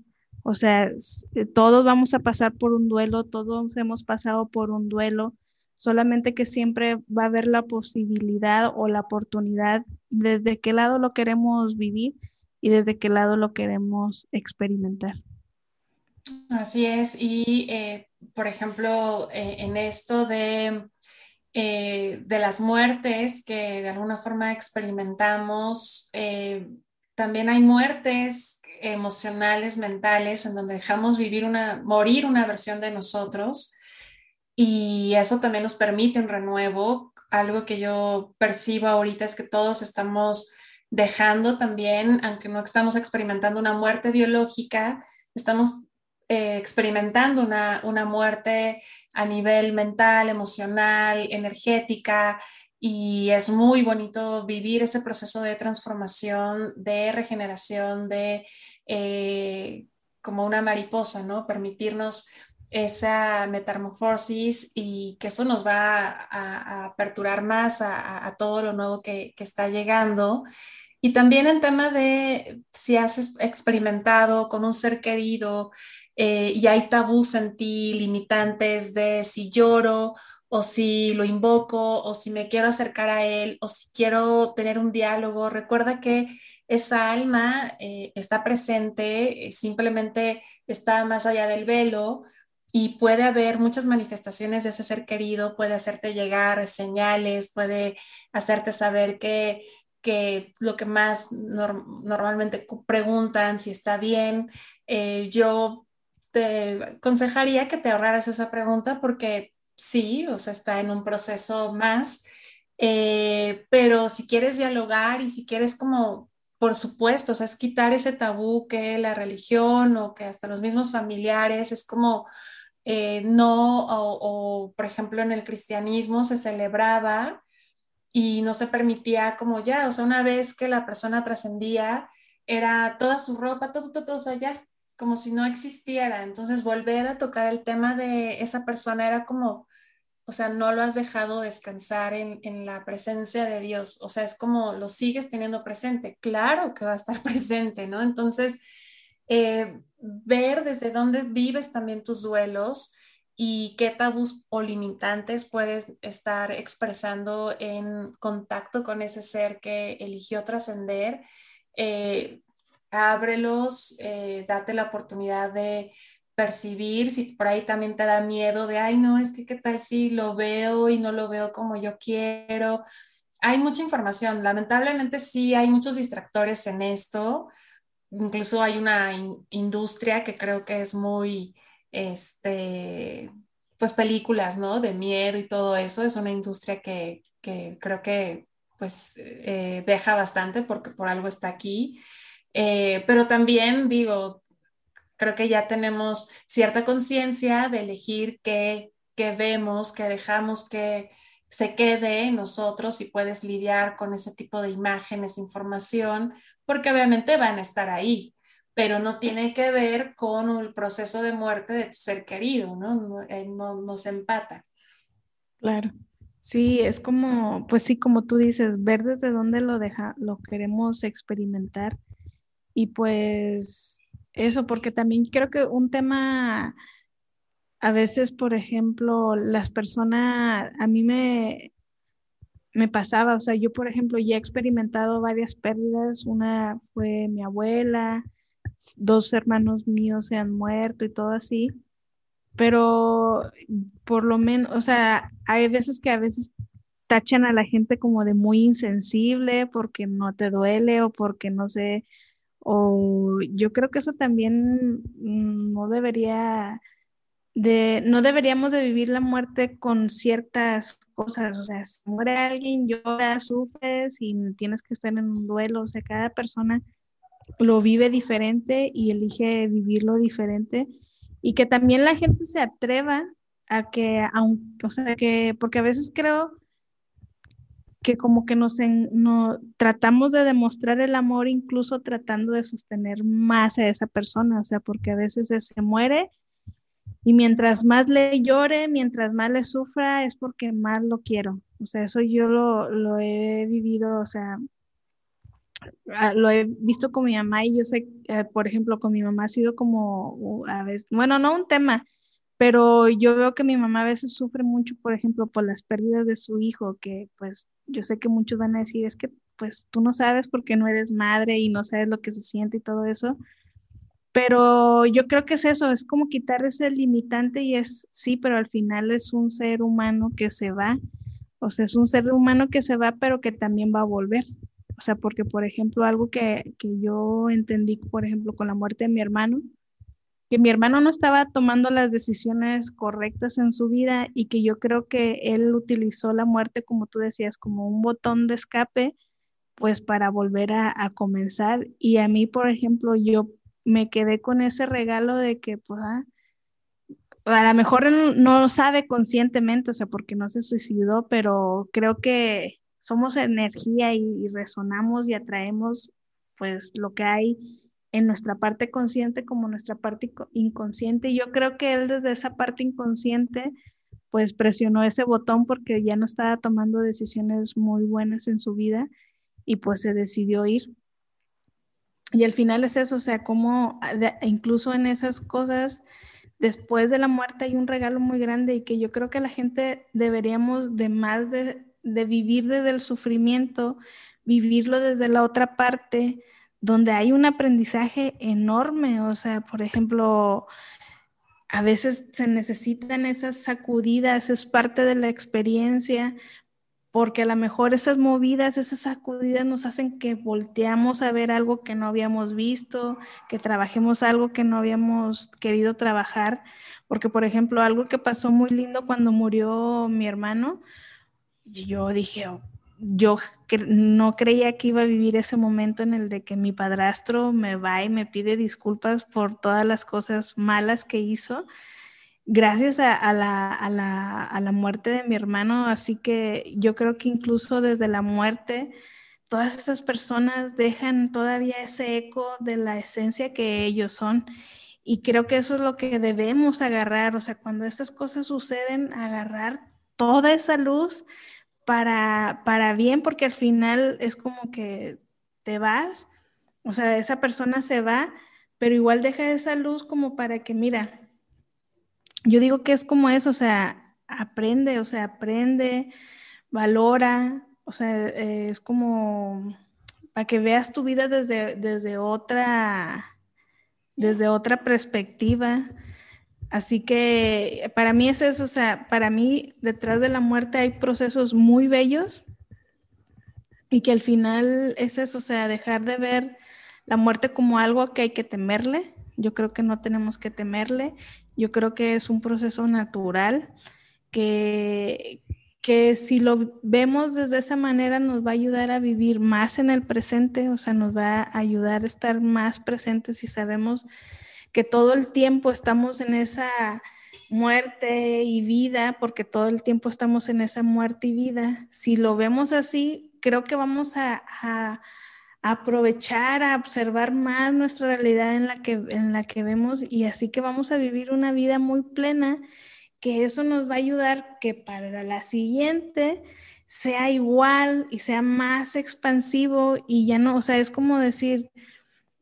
O sea, eh, todos vamos a pasar por un duelo, todos hemos pasado por un duelo, solamente que siempre va a haber la posibilidad o la oportunidad desde qué lado lo queremos vivir y desde qué lado lo queremos experimentar. Así es, y eh, por ejemplo, eh, en esto de, de las muertes que de alguna forma experimentamos, también hay muertes emocionales, mentales, en donde dejamos vivir una, morir una versión de nosotros y eso también nos permite un renuevo. Algo que yo percibo ahorita es que todos estamos dejando también, aunque no estamos experimentando una muerte biológica, estamos eh, experimentando una, una muerte a nivel mental, emocional, energética, y es muy bonito vivir ese proceso de transformación, de regeneración, de eh, como una mariposa, ¿no? Permitirnos esa metamorfosis y que eso nos va a, aperturar más a, todo lo nuevo que, está llegando. Y también en tema de si has experimentado con un ser querido eh, y hay tabús en ti, limitantes de si lloro o si lo invoco o si me quiero acercar a él o si quiero tener un diálogo, recuerda que esa alma eh, está presente, eh, simplemente está más allá del velo y puede haber muchas manifestaciones de ese ser querido, puede hacerte llegar señales, puede hacerte saber que, que lo que más normalmente preguntan si está bien. Eh, yo te aconsejaría que te ahorraras esa pregunta porque sí, o sea, está en un proceso más, pero si quieres dialogar y si quieres como, por supuesto, o sea, es quitar ese tabú que la religión o que hasta los mismos familiares es como eh, no, o, por ejemplo en el cristianismo se celebraba y no se permitía como ya, o sea, una vez que la persona trascendía, era toda su ropa, todo, todo, todo, o sea, ya, como si no existiera. Entonces, volver a tocar el tema de esa persona era como, o sea, no lo has dejado descansar en, en la presencia de Dios, o sea, es como lo sigues teniendo presente, claro que va a estar presente, ¿no? Entonces, eh, ver desde dónde vives también tus duelos y qué tabús o limitantes puedes estar expresando en contacto con ese ser que eligió trascender. Eh, ábrelos, eh, date la oportunidad de percibir, si por ahí también te da miedo de, ay, no, es que qué tal si lo veo y no lo veo como yo quiero. Hay mucha información, lamentablemente sí hay muchos distractores en esto, incluso hay una industria que creo que es muy, este, pues películas, ¿no? De miedo y todo eso, es una industria que, creo que pues eh, deja bastante porque por algo está aquí. Eh, pero también digo, creo que ya tenemos cierta conciencia de elegir qué, qué vemos, qué dejamos que se quede nosotros y puedes lidiar con ese tipo de imágenes, información, porque obviamente van a estar ahí, pero no tiene que ver con el proceso de muerte de tu ser querido, ¿no? No, eh, no, se empata. Claro. Sí, es como, pues sí, como tú dices, ver desde dónde lo deja, lo queremos experimentar. Y pues eso, porque también creo que un tema, a veces, por ejemplo, las personas, a mí me, me pasaba, o sea, yo por ejemplo ya he experimentado varias pérdidas, una fue mi abuela, dos hermanos míos se han muerto y todo así, pero por lo menos, o sea, hay veces que a veces tachan a la gente como de muy insensible porque no te duele o porque no sé, o yo creo que eso también no debería de, no deberíamos de vivir la muerte con ciertas cosas, o sea, si muere alguien, lloras, sufres y tienes que estar en un duelo, o sea, cada persona lo vive diferente y elige vivirlo diferente y que también la gente se atreva a que, aunque, o sea, que, porque a veces creo que como que nos no, tratamos de demostrar el amor incluso tratando de sostener más a esa persona, o sea, porque a veces se muere y mientras más le llore, mientras más le sufra, es porque más lo quiero. O sea, eso yo lo, he vivido, o sea, ah, lo he visto con mi mamá y yo sé, eh, por ejemplo, con mi mamá ha sido como, a veces, bueno, no un tema, pero yo veo que mi mamá a veces sufre mucho, por ejemplo, por las pérdidas de su hijo, que pues yo sé que muchos van a decir, es que pues tú no sabes porque no eres madre y no sabes lo que se siente y todo eso, pero yo creo que es eso, es como quitar ese limitante y es, sí, pero al final es un ser humano que se va, o sea, es un ser humano que se va, pero que también va a volver. O sea, porque, por ejemplo, algo que, que yo entendí, por ejemplo, con la muerte de mi hermano, que mi hermano no estaba tomando las decisiones correctas en su vida y que yo creo que él utilizó la muerte, como tú decías, como un botón de escape, pues para volver a, comenzar. Y a mí, por ejemplo, yo me quedé con ese regalo de que, pues, ah, a lo mejor no sabe conscientemente, o sea, porque no se suicidó, pero creo que somos energía y, resonamos y atraemos pues lo que hay en nuestra parte consciente como nuestra parte inconsciente. Y yo creo que él desde esa parte inconsciente pues presionó ese botón porque ya no estaba tomando decisiones muy buenas en su vida y pues se decidió ir. Y al final es eso, o sea, como incluso en esas cosas después de la muerte hay un regalo muy grande y que yo creo que la gente deberíamos de más de, vivir desde el sufrimiento, vivirlo desde la otra parte, donde hay un aprendizaje enorme. O sea, por ejemplo, a veces se necesitan esas sacudidas, es parte de la experiencia, porque a lo mejor esas movidas, esas sacudidas nos hacen que volteamos a ver algo que no habíamos visto, que trabajemos algo que no habíamos querido trabajar, porque por ejemplo, algo que pasó muy lindo cuando murió mi hermano, yo dije, oh, yo no creía que iba a vivir ese momento en el de que mi padrastro me va y me pide disculpas por todas las cosas malas que hizo gracias a, la, muerte de mi hermano, así que yo creo que incluso desde la muerte, todas esas personas dejan todavía ese eco de la esencia que ellos son. Y creo que eso es lo que debemos agarrar, o sea, cuando estas cosas suceden, agarrar toda esa luz para, para bien, porque al final es como que te vas, o sea, esa persona se va, pero igual deja esa luz como para que, mira, yo digo que es como eso, o sea, aprende, o sea, aprende, valora, o sea, eh, es como para que veas tu vida desde, desde otra, desde otra perspectiva. Así que para mí es eso, o sea, para mí detrás de la muerte hay procesos muy bellos y que al final es eso, o sea, dejar de ver la muerte como algo que hay que temerle. Yo creo que no tenemos que temerle yo creo que es un proceso natural que, que si lo vemos desde esa manera nos va a ayudar a vivir más en el presente, o sea, nos va a ayudar a estar más presentes si sabemos que todo el tiempo estamos en esa muerte y vida, porque todo el tiempo estamos en esa muerte y vida. Si lo vemos así, creo que vamos a, aprovechar, a observar más nuestra realidad en la, que, en la que vemos y así que vamos a vivir una vida muy plena, que eso nos va a ayudar que para la siguiente sea igual y sea más expansivo y ya no, o sea, es como decir,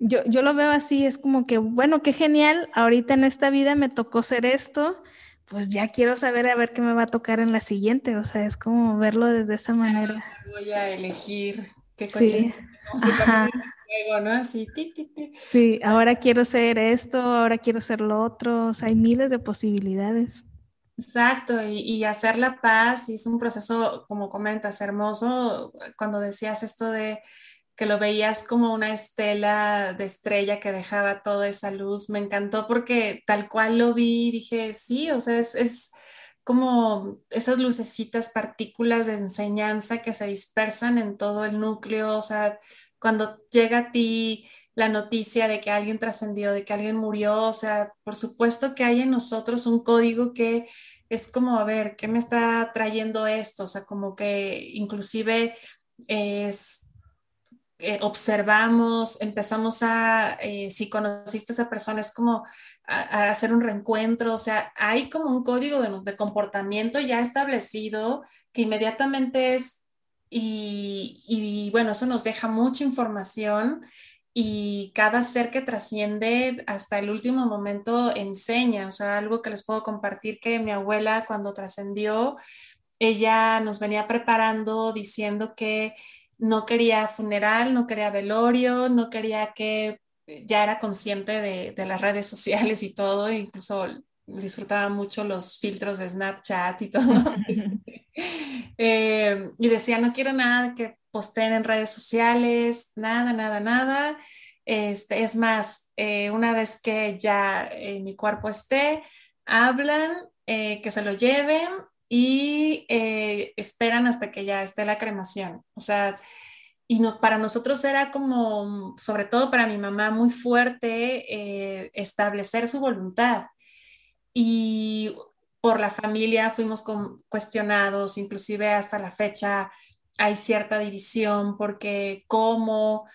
yo, yo lo veo así, es como que, bueno, qué genial, ahorita en esta vida me tocó ser esto, pues ya quiero saber a ver qué me va a tocar en la siguiente, o sea, es como verlo desde esa manera. Voy a elegir qué coche Sí, ahora quiero ser esto, ahora quiero ser lo otro, o sea, hay miles de posibilidades. Exacto, y, hacer la paz y es un proceso, como comentas, hermoso, cuando decías esto de que lo veías como una estela de estrella que dejaba toda esa luz, me encantó porque tal cual lo vi, dije, sí, o sea, es, es como esas lucecitas, partículas de enseñanza que se dispersan en todo el núcleo, o sea, cuando llega a ti la noticia de que alguien trascendió, de que alguien murió, o sea, por supuesto que hay en nosotros un código que es como, a ver, ¿qué me está trayendo esto? O sea, como que inclusive es... Eh, observamos, empezamos a, eh, si conociste a esa persona, es como a, hacer un reencuentro, o sea, hay como un código de, de comportamiento ya establecido que inmediatamente es y, bueno, eso nos deja mucha información y cada ser que trasciende hasta el último momento enseña, o sea, algo que les puedo compartir que mi abuela cuando trascendió, ella nos venía preparando diciendo que no quería funeral, no quería velorio, no quería que ya era consciente de, de las redes sociales y todo, incluso disfrutaba mucho los filtros de Snapchat y todo. Este, eh, y decía, no quiero nada que posteen en redes sociales, nada, nada, nada. Este, es más, eh, una vez que ya eh, mi cuerpo esté, hablan, que se lo lleven y esperan hasta que ya esté la cremación. O sea, y no, para nosotros era como, sobre todo para mi mamá, muy fuerte establecer su voluntad y por la familia fuimos cuestionados, inclusive hasta la fecha hay cierta división porque cómo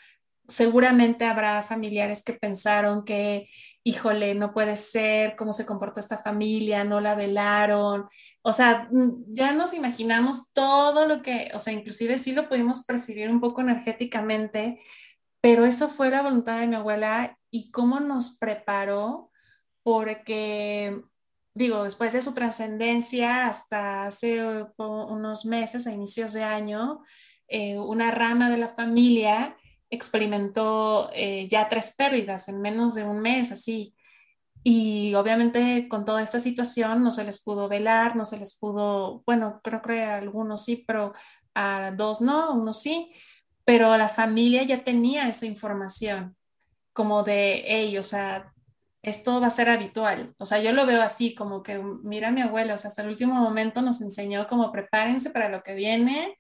seguramente habrá familiares que pensaron que, híjole, no puede ser, cómo se comportó esta familia, no la velaron. O sea, mm, ya nos imaginamos todo lo que, o sea, inclusive sí lo pudimos percibir un poco energéticamente, pero eso fue la voluntad de mi abuela y cómo nos preparó, porque, digo, después de su trascendencia, hasta hace unos meses, a inicios de año, eh, una rama de la familia experimentó eh, ya tres pérdidas en menos de un mes, así. Y obviamente con toda esta situación no se les pudo velar, no se les pudo, bueno, creo que a algunos sí, pero a dos no, uno sí, pero la familia ya tenía esa información como de, hey, o sea, esto va a ser habitual. O sea, yo lo veo así, como que mira mi abuela, o sea, hasta el último momento nos enseñó como prepárense para lo que viene,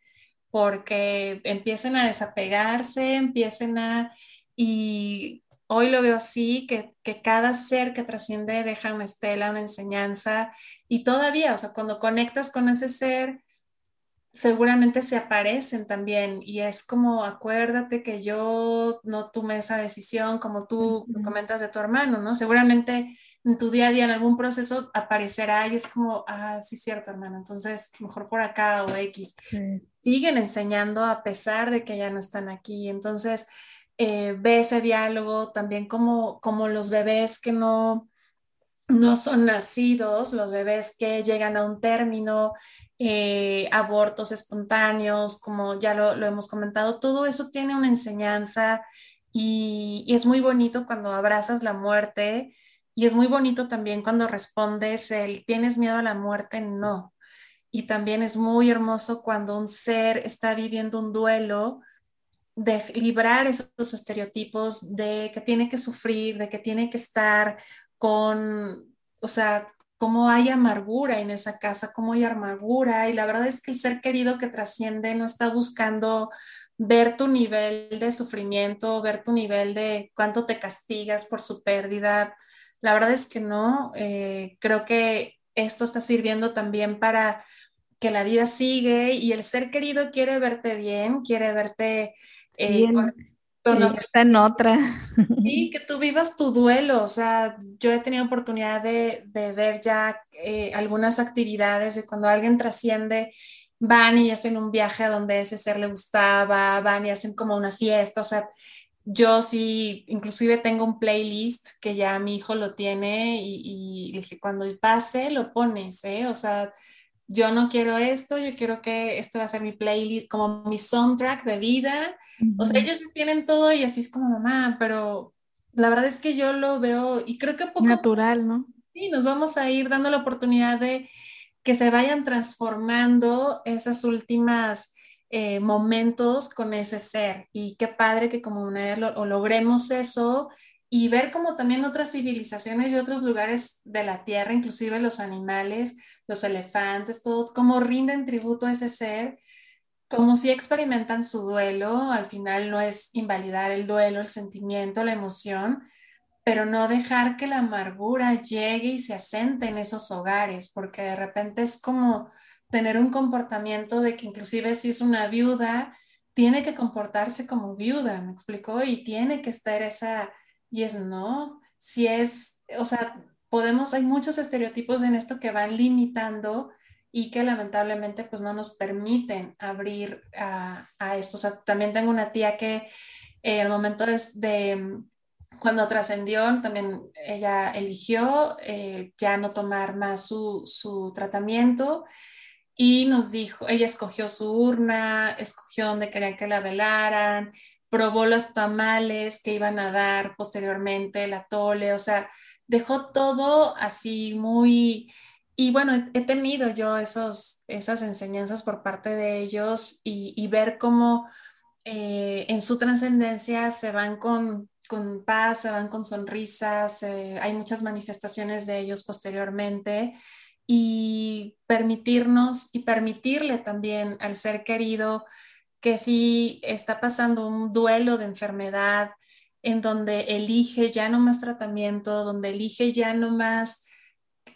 porque empiecen a desapegarse, empiecen a... Y hoy lo veo así, que, que cada ser que trasciende deja una estela, una enseñanza, y todavía, o sea, cuando conectas con ese ser, seguramente se aparecen también y es como acuérdate que yo no tomé esa decisión como tú comentas de tu hermano, ¿no? Seguramente en tu día a día en algún proceso aparecerá y es como, ah, sí, cierto, hermano, entonces mejor por acá o X. Siguen enseñando a pesar de que ya no están aquí, entonces eh, ve ese diálogo también como, como los bebés que no, no son nacidos, los bebés que llegan a un término, eh, abortos espontáneos, como ya lo, hemos comentado, todo eso tiene una enseñanza y, es muy bonito cuando abrazas la muerte y es muy bonito también cuando respondes el tienes miedo a la muerte, no. Y también es muy hermoso cuando un ser está viviendo un duelo de librar esos estereotipos de que tiene que sufrir, de que tiene que estar con, o sea, cómo hay amargura en esa casa, cómo hay amargura. Y la verdad es que el ser querido que trasciende no está buscando ver tu nivel de sufrimiento, ver tu nivel de cuánto te castigas por su pérdida. La verdad es que no. Eh, creo que esto está sirviendo también para que la vida sigue y el ser querido quiere verte bien, quiere verte eh, está en otra. Y que tú vivas tu duelo. O sea, yo he tenido oportunidad de, ver ya eh, algunas actividades de cuando alguien trasciende, van y hacen un viaje a donde ese ser le gustaba, van y hacen como una fiesta. O sea, yo sí, inclusive tengo un playlist que ya mi hijo lo tiene y, y le dije, cuando pase, lo pones, ¿eh? O sea, yo no quiero esto, yo quiero que esto va a ser mi playlist, como mi soundtrack de vida. O sea, ellos tienen todo y así es como mamá, pero la verdad es que yo lo veo y creo que poco... Natural, ¿no? Sí, nos vamos a ir dando la oportunidad de que se vayan transformando esas últimas eh, momentos con ese ser. Y qué padre que como una lo, logremos eso y ver como también otras civilizaciones y otros lugares de la Tierra, inclusive los animales, los elefantes, todo, cómo rinden tributo a ese ser, como si experimentan su duelo, al final no es invalidar el duelo, el sentimiento, la emoción, pero no dejar que la amargura llegue y se asente en esos hogares, porque de repente es como tener un comportamiento de que inclusive si es una viuda, tiene que comportarse como viuda, me explicó, y tiene que estar esa, y es no, si es, o sea, podemos, hay muchos estereotipos en esto que van limitando y que lamentablemente pues no nos permiten abrir a, esto. O sea, también tengo una tía que eh, el momento de, cuando trascendió, también ella eligió eh, ya no tomar más su, su, tratamiento y nos dijo, ella escogió su urna, escogió donde quería que la velaran, probó los tamales que iban a dar posteriormente, la tole, o sea, dejó todo así muy... Y bueno, he tenido yo esos, esas enseñanzas por parte de ellos y, ver cómo eh, en su trascendencia se van con, con, paz, se van con sonrisas, eh, hay muchas manifestaciones de ellos posteriormente y permitirnos y permitirle también al ser querido que si está pasando un duelo de enfermedad, en donde elige ya no más tratamiento, donde elige ya no más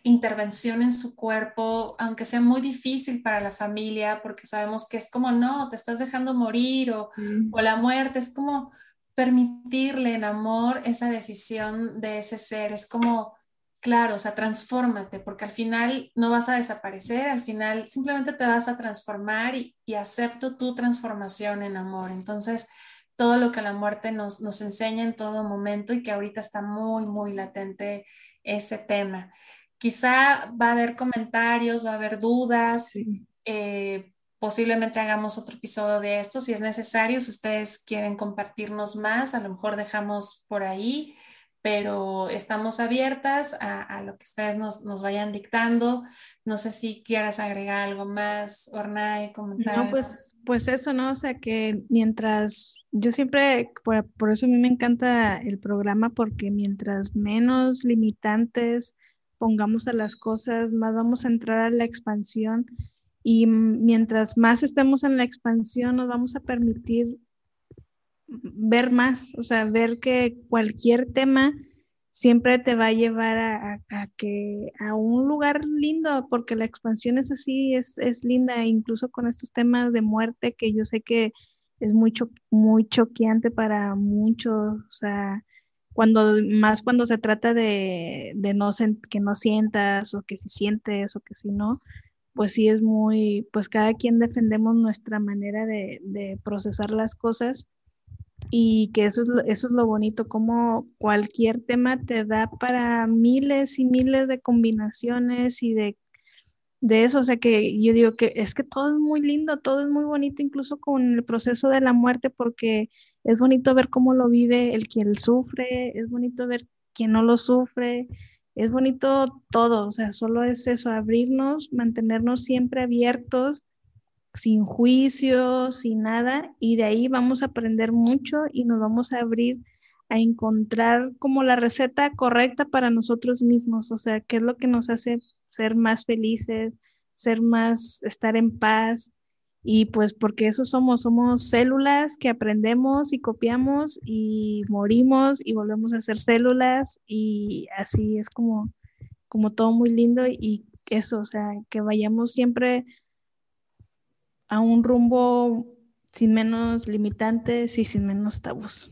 intervención en su cuerpo, aunque sea muy difícil para la familia, porque sabemos que es como, no, te estás dejando morir o, o la muerte, es como permitirle en amor esa decisión de ese ser, es como, claro, o sea, transfórmate, porque al final no vas a desaparecer, al final simplemente te vas a transformar y, y acepto tu transformación en amor. Entonces, todo lo que la muerte nos, nos enseña en todo momento y que ahorita está muy, muy latente ese tema. Quizá va a haber comentarios, va a haber dudas, eh, posiblemente hagamos otro episodio de esto si es necesario, si ustedes quieren compartirnos más, a lo mejor dejamos por ahí pero estamos abiertas a, lo que ustedes nos, vayan dictando. No sé si quieras agregar algo más, Ornay, comentar. No, pues, pues eso, ¿no? O sea, que mientras, yo siempre, por, por, eso a mí me encanta el programa, porque mientras menos limitantes pongamos a las cosas, más vamos a entrar a la expansión. Y mientras más estemos en la expansión, nos vamos a permitir ver más, o sea, ver que cualquier tema siempre te va a llevar a, que a un lugar lindo, porque la expansión es así, es, es, linda, incluso con estos temas de muerte que yo sé que es muy, muy choqueante para muchos, o sea, cuando más cuando se trata de, de no que no sientas o que si sientes o que si no, pues sí es muy, pues cada quien defendemos nuestra manera de, de procesar las cosas y que eso es, lo, eso es lo bonito, como cualquier tema te da para miles y miles de combinaciones y de, de eso, o sea que yo digo que es que todo es muy lindo, todo es muy bonito, incluso con el proceso de la muerte, porque es bonito ver cómo lo vive el que sufre, es bonito ver quien no lo sufre, es bonito todo, o sea, solo es eso, abrirnos, mantenernos siempre abiertos sin juicio, sin nada, y de ahí vamos a aprender mucho y nos vamos a abrir a encontrar como la receta correcta para nosotros mismos, o sea, qué es lo que nos hace ser más felices, ser más, estar en paz, y pues porque eso somos, somos células que aprendemos y copiamos y morimos y volvemos a ser células y así es como, como todo muy lindo y eso, o sea, que vayamos siempre a un rumbo sin menos limitantes y sin menos tabús.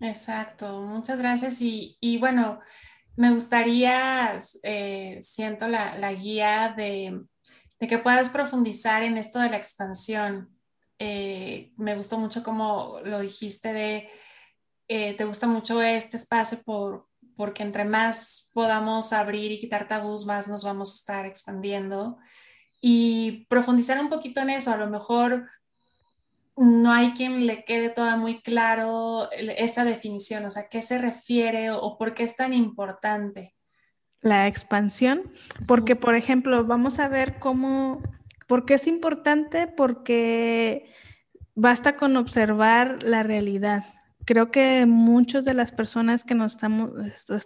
Exacto, muchas gracias. Y, bueno, me gustaría, eh, siento la, guía de, que puedas profundizar en esto de la expansión. Eh, me gustó mucho como lo dijiste de, eh, te gusta mucho este espacio por, porque entre más podamos abrir y quitar tabús, más nos vamos a estar expandiendo y profundizar un poquito en eso. A lo mejor no hay quien le quede toda muy claro esa definición, o sea, qué se refiere o, por qué es tan importante. La expansión, porque por ejemplo, vamos a ver cómo, por qué es importante, porque basta con observar la realidad. Creo que muchas de las personas que nos, estamos,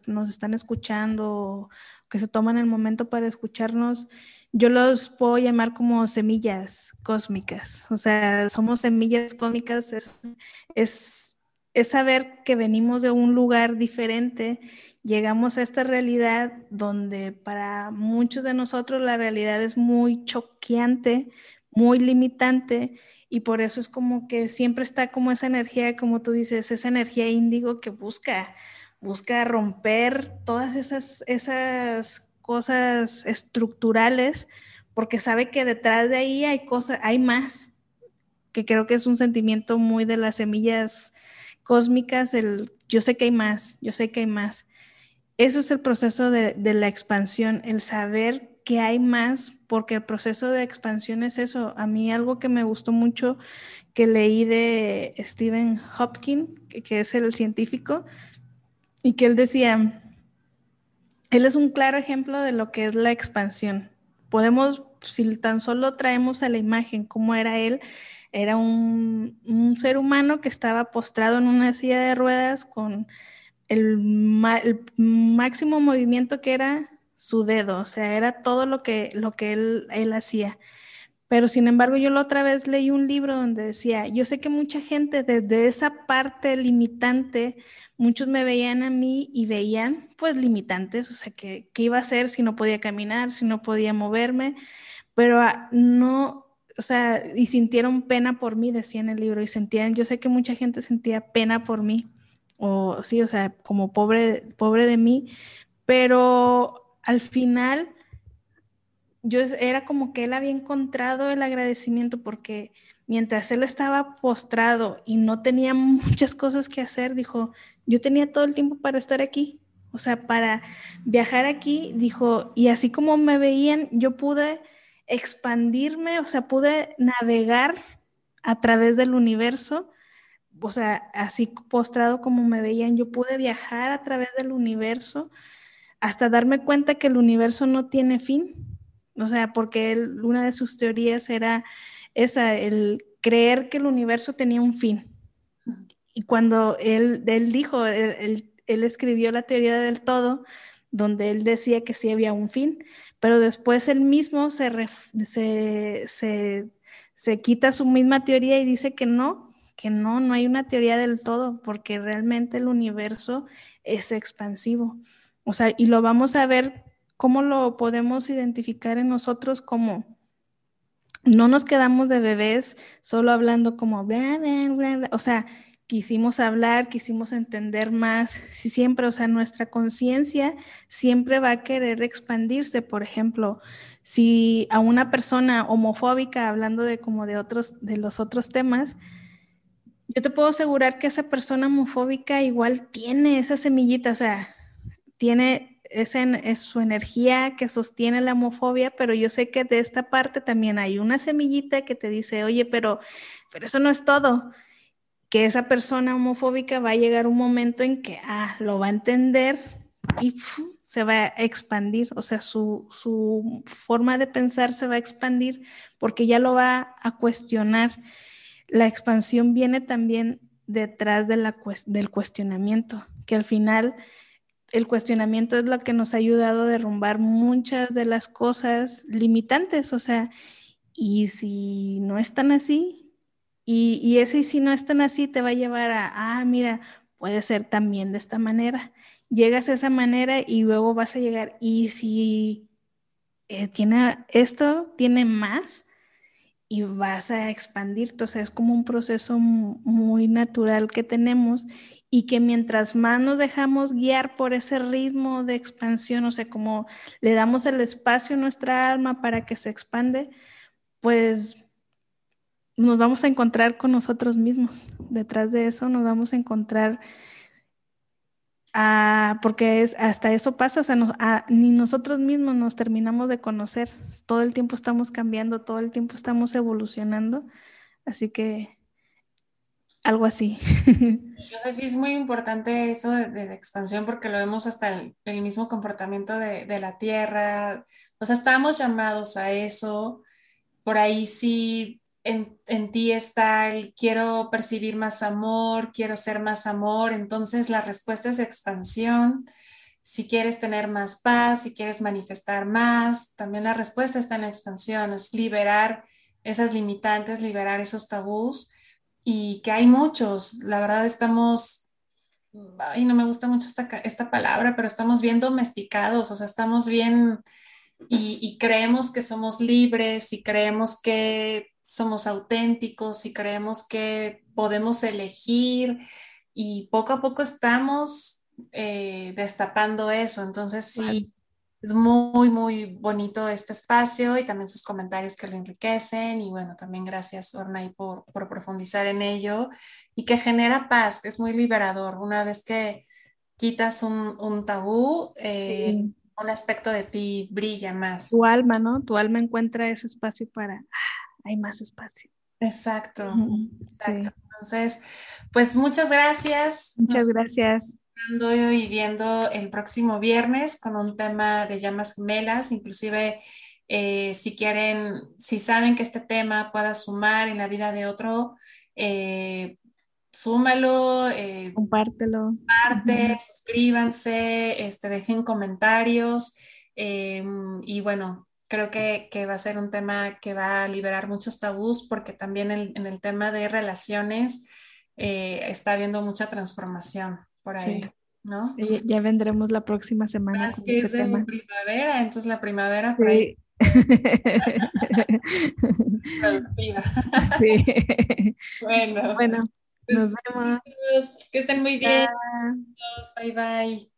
nos están escuchando, que se toman el momento para escucharnos, yo los puedo llamar como semillas cósmicas. O sea, somos semillas cósmicas, es, saber que venimos de un lugar diferente, llegamos a esta realidad donde para muchos de nosotros la realidad es muy choqueante, muy limitante y por eso es como que siempre está como esa energía, como tú dices, esa energía índigo que busca, busca romper todas esas, esas cosas estructurales, porque sabe que detrás de ahí hay cosas, hay más, que creo que es un sentimiento muy de las semillas cósmicas, el yo sé que hay más, yo sé que hay más. Eso es el proceso de, la expansión, el saber que hay más, porque el proceso de expansión es eso. A mí algo que me gustó mucho que leí de Stephen Hopkins, que es el científico, y que él decía, él es un claro ejemplo de lo que es la expansión. Podemos, si tan solo traemos a la imagen cómo era él, era un, ser humano que estaba postrado en una silla de ruedas con el, máximo movimiento que era su dedo, o sea, era todo lo que, lo que él, él hacía. Pero sin embargo, yo la otra vez leí un libro donde decía, yo sé que mucha gente desde esa parte limitante, muchos me veían a mí y veían pues limitantes, o sea, que, qué iba a hacer si no podía caminar, si no podía moverme, pero ah, no, o sea, y sintieron pena por mí, decía en el libro, y sentían, yo sé que mucha gente sentía pena por mí, o sí, o sea, como pobre, pobre de mí, pero al final yo era como que él había encontrado el agradecimiento porque mientras él estaba postrado y no tenía muchas cosas que hacer, dijo, yo tenía todo el tiempo para estar aquí, o sea, para viajar aquí, dijo, y así como me veían, yo pude expandirme, o sea, pude navegar a través del universo, o sea, así postrado como me veían, yo pude viajar a través del universo hasta darme cuenta que el universo no tiene fin, o sea, porque él, una de sus teorías era esa, el creer que el universo tenía un fin. Y cuando él, él dijo, él, escribió la teoría del todo, donde él decía que sí había un fin, pero después él mismo se, se, se, quita su misma teoría y dice que no, que no, no hay una teoría del todo, porque realmente el universo es expansivo. O sea, y lo vamos a ver ¿Cómo lo podemos identificar en nosotros como no nos quedamos de bebés solo hablando como, o sea, quisimos hablar, quisimos entender más, siempre, o sea, nuestra conciencia siempre va a querer expandirse. Por ejemplo, si a una persona homofóbica, hablando de como de otros, de los otros temas, yo te puedo asegurar que esa persona homofóbica igual tiene esa semillita, o sea, tiene es, es su energía que sostiene la homofobia, pero yo sé que de esta parte también hay una semillita que te dice, oye, pero, pero eso no es todo, que esa persona homofóbica va a llegar un momento en que, ah, lo va a entender y se va a expandir, o sea, su, su, forma de pensar se va a expandir porque ya lo va a cuestionar. La expansión viene también detrás de la, del cuestionamiento, que al final el cuestionamiento es lo que nos ha ayudado a derrumbar muchas de las cosas limitantes, o sea, y si no están así, y, y ese si no están así te va a llevar a, ah, mira, puede ser también de esta manera. Llegas a esa manera y luego vas a llegar, y si eh, tiene esto, tiene más, y vas a expandirte, o sea, es como un proceso muy natural que tenemos y que mientras más nos dejamos guiar por ese ritmo de expansión, o sea, como le damos el espacio a nuestra alma para que se expande, pues nos vamos a encontrar con nosotros mismos. Detrás de eso nos vamos a encontrar, porque es, hasta eso pasa, o sea, ni nosotros mismos nos terminamos de conocer. Todo el tiempo estamos cambiando, todo el tiempo estamos evolucionando. Así que algo así. Yo sé, sí es muy importante eso de, expansión porque lo vemos hasta el, mismo comportamiento de, la Tierra. O sea, estamos llamados a eso. Por ahí sí en, ti está el quiero percibir más amor, quiero ser más amor. Entonces la respuesta es expansión. Si quieres tener más paz, si quieres manifestar más, también la respuesta está en expansión, es liberar esas limitantes, liberar esos tabús y que hay muchos. La verdad estamos, ay, no me gusta mucho esta, esta palabra, pero estamos bien domesticados, o sea, estamos bien y, creemos que somos libres y creemos que somos auténticos y creemos que podemos elegir y poco a poco estamos eh, destapando eso. Entonces, sí, es muy, muy bonito este espacio y también sus comentarios que lo enriquecen. Y bueno, también gracias, Ornay, por, por profundizar en ello y que genera paz, que es muy liberador. Una vez que quitas un, un tabú, eh, un aspecto de ti brilla más. Tu alma, ¿no? Tu alma encuentra ese espacio para, hay más espacio. Exacto, exacto. Entonces, pues muchas gracias. Muchas gracias y viendo el próximo viernes con un tema de llamas gemelas, inclusive eh, si quieren, si saben que este tema pueda sumar en la vida de otro, eh, súmalo, eh, compártelo. Comparte, suscríbanse, este, dejen comentarios y bueno, creo que, va a ser un tema que va a liberar muchos tabús porque también en, el tema de relaciones eh, está habiendo mucha transformación por ahí. ¿no? ya vendremos la próxima semana. Es que es este de primavera, entonces la primavera por ahí. sí. Bueno, bueno pues, nos vemos. Que estén muy bien. Bye bye.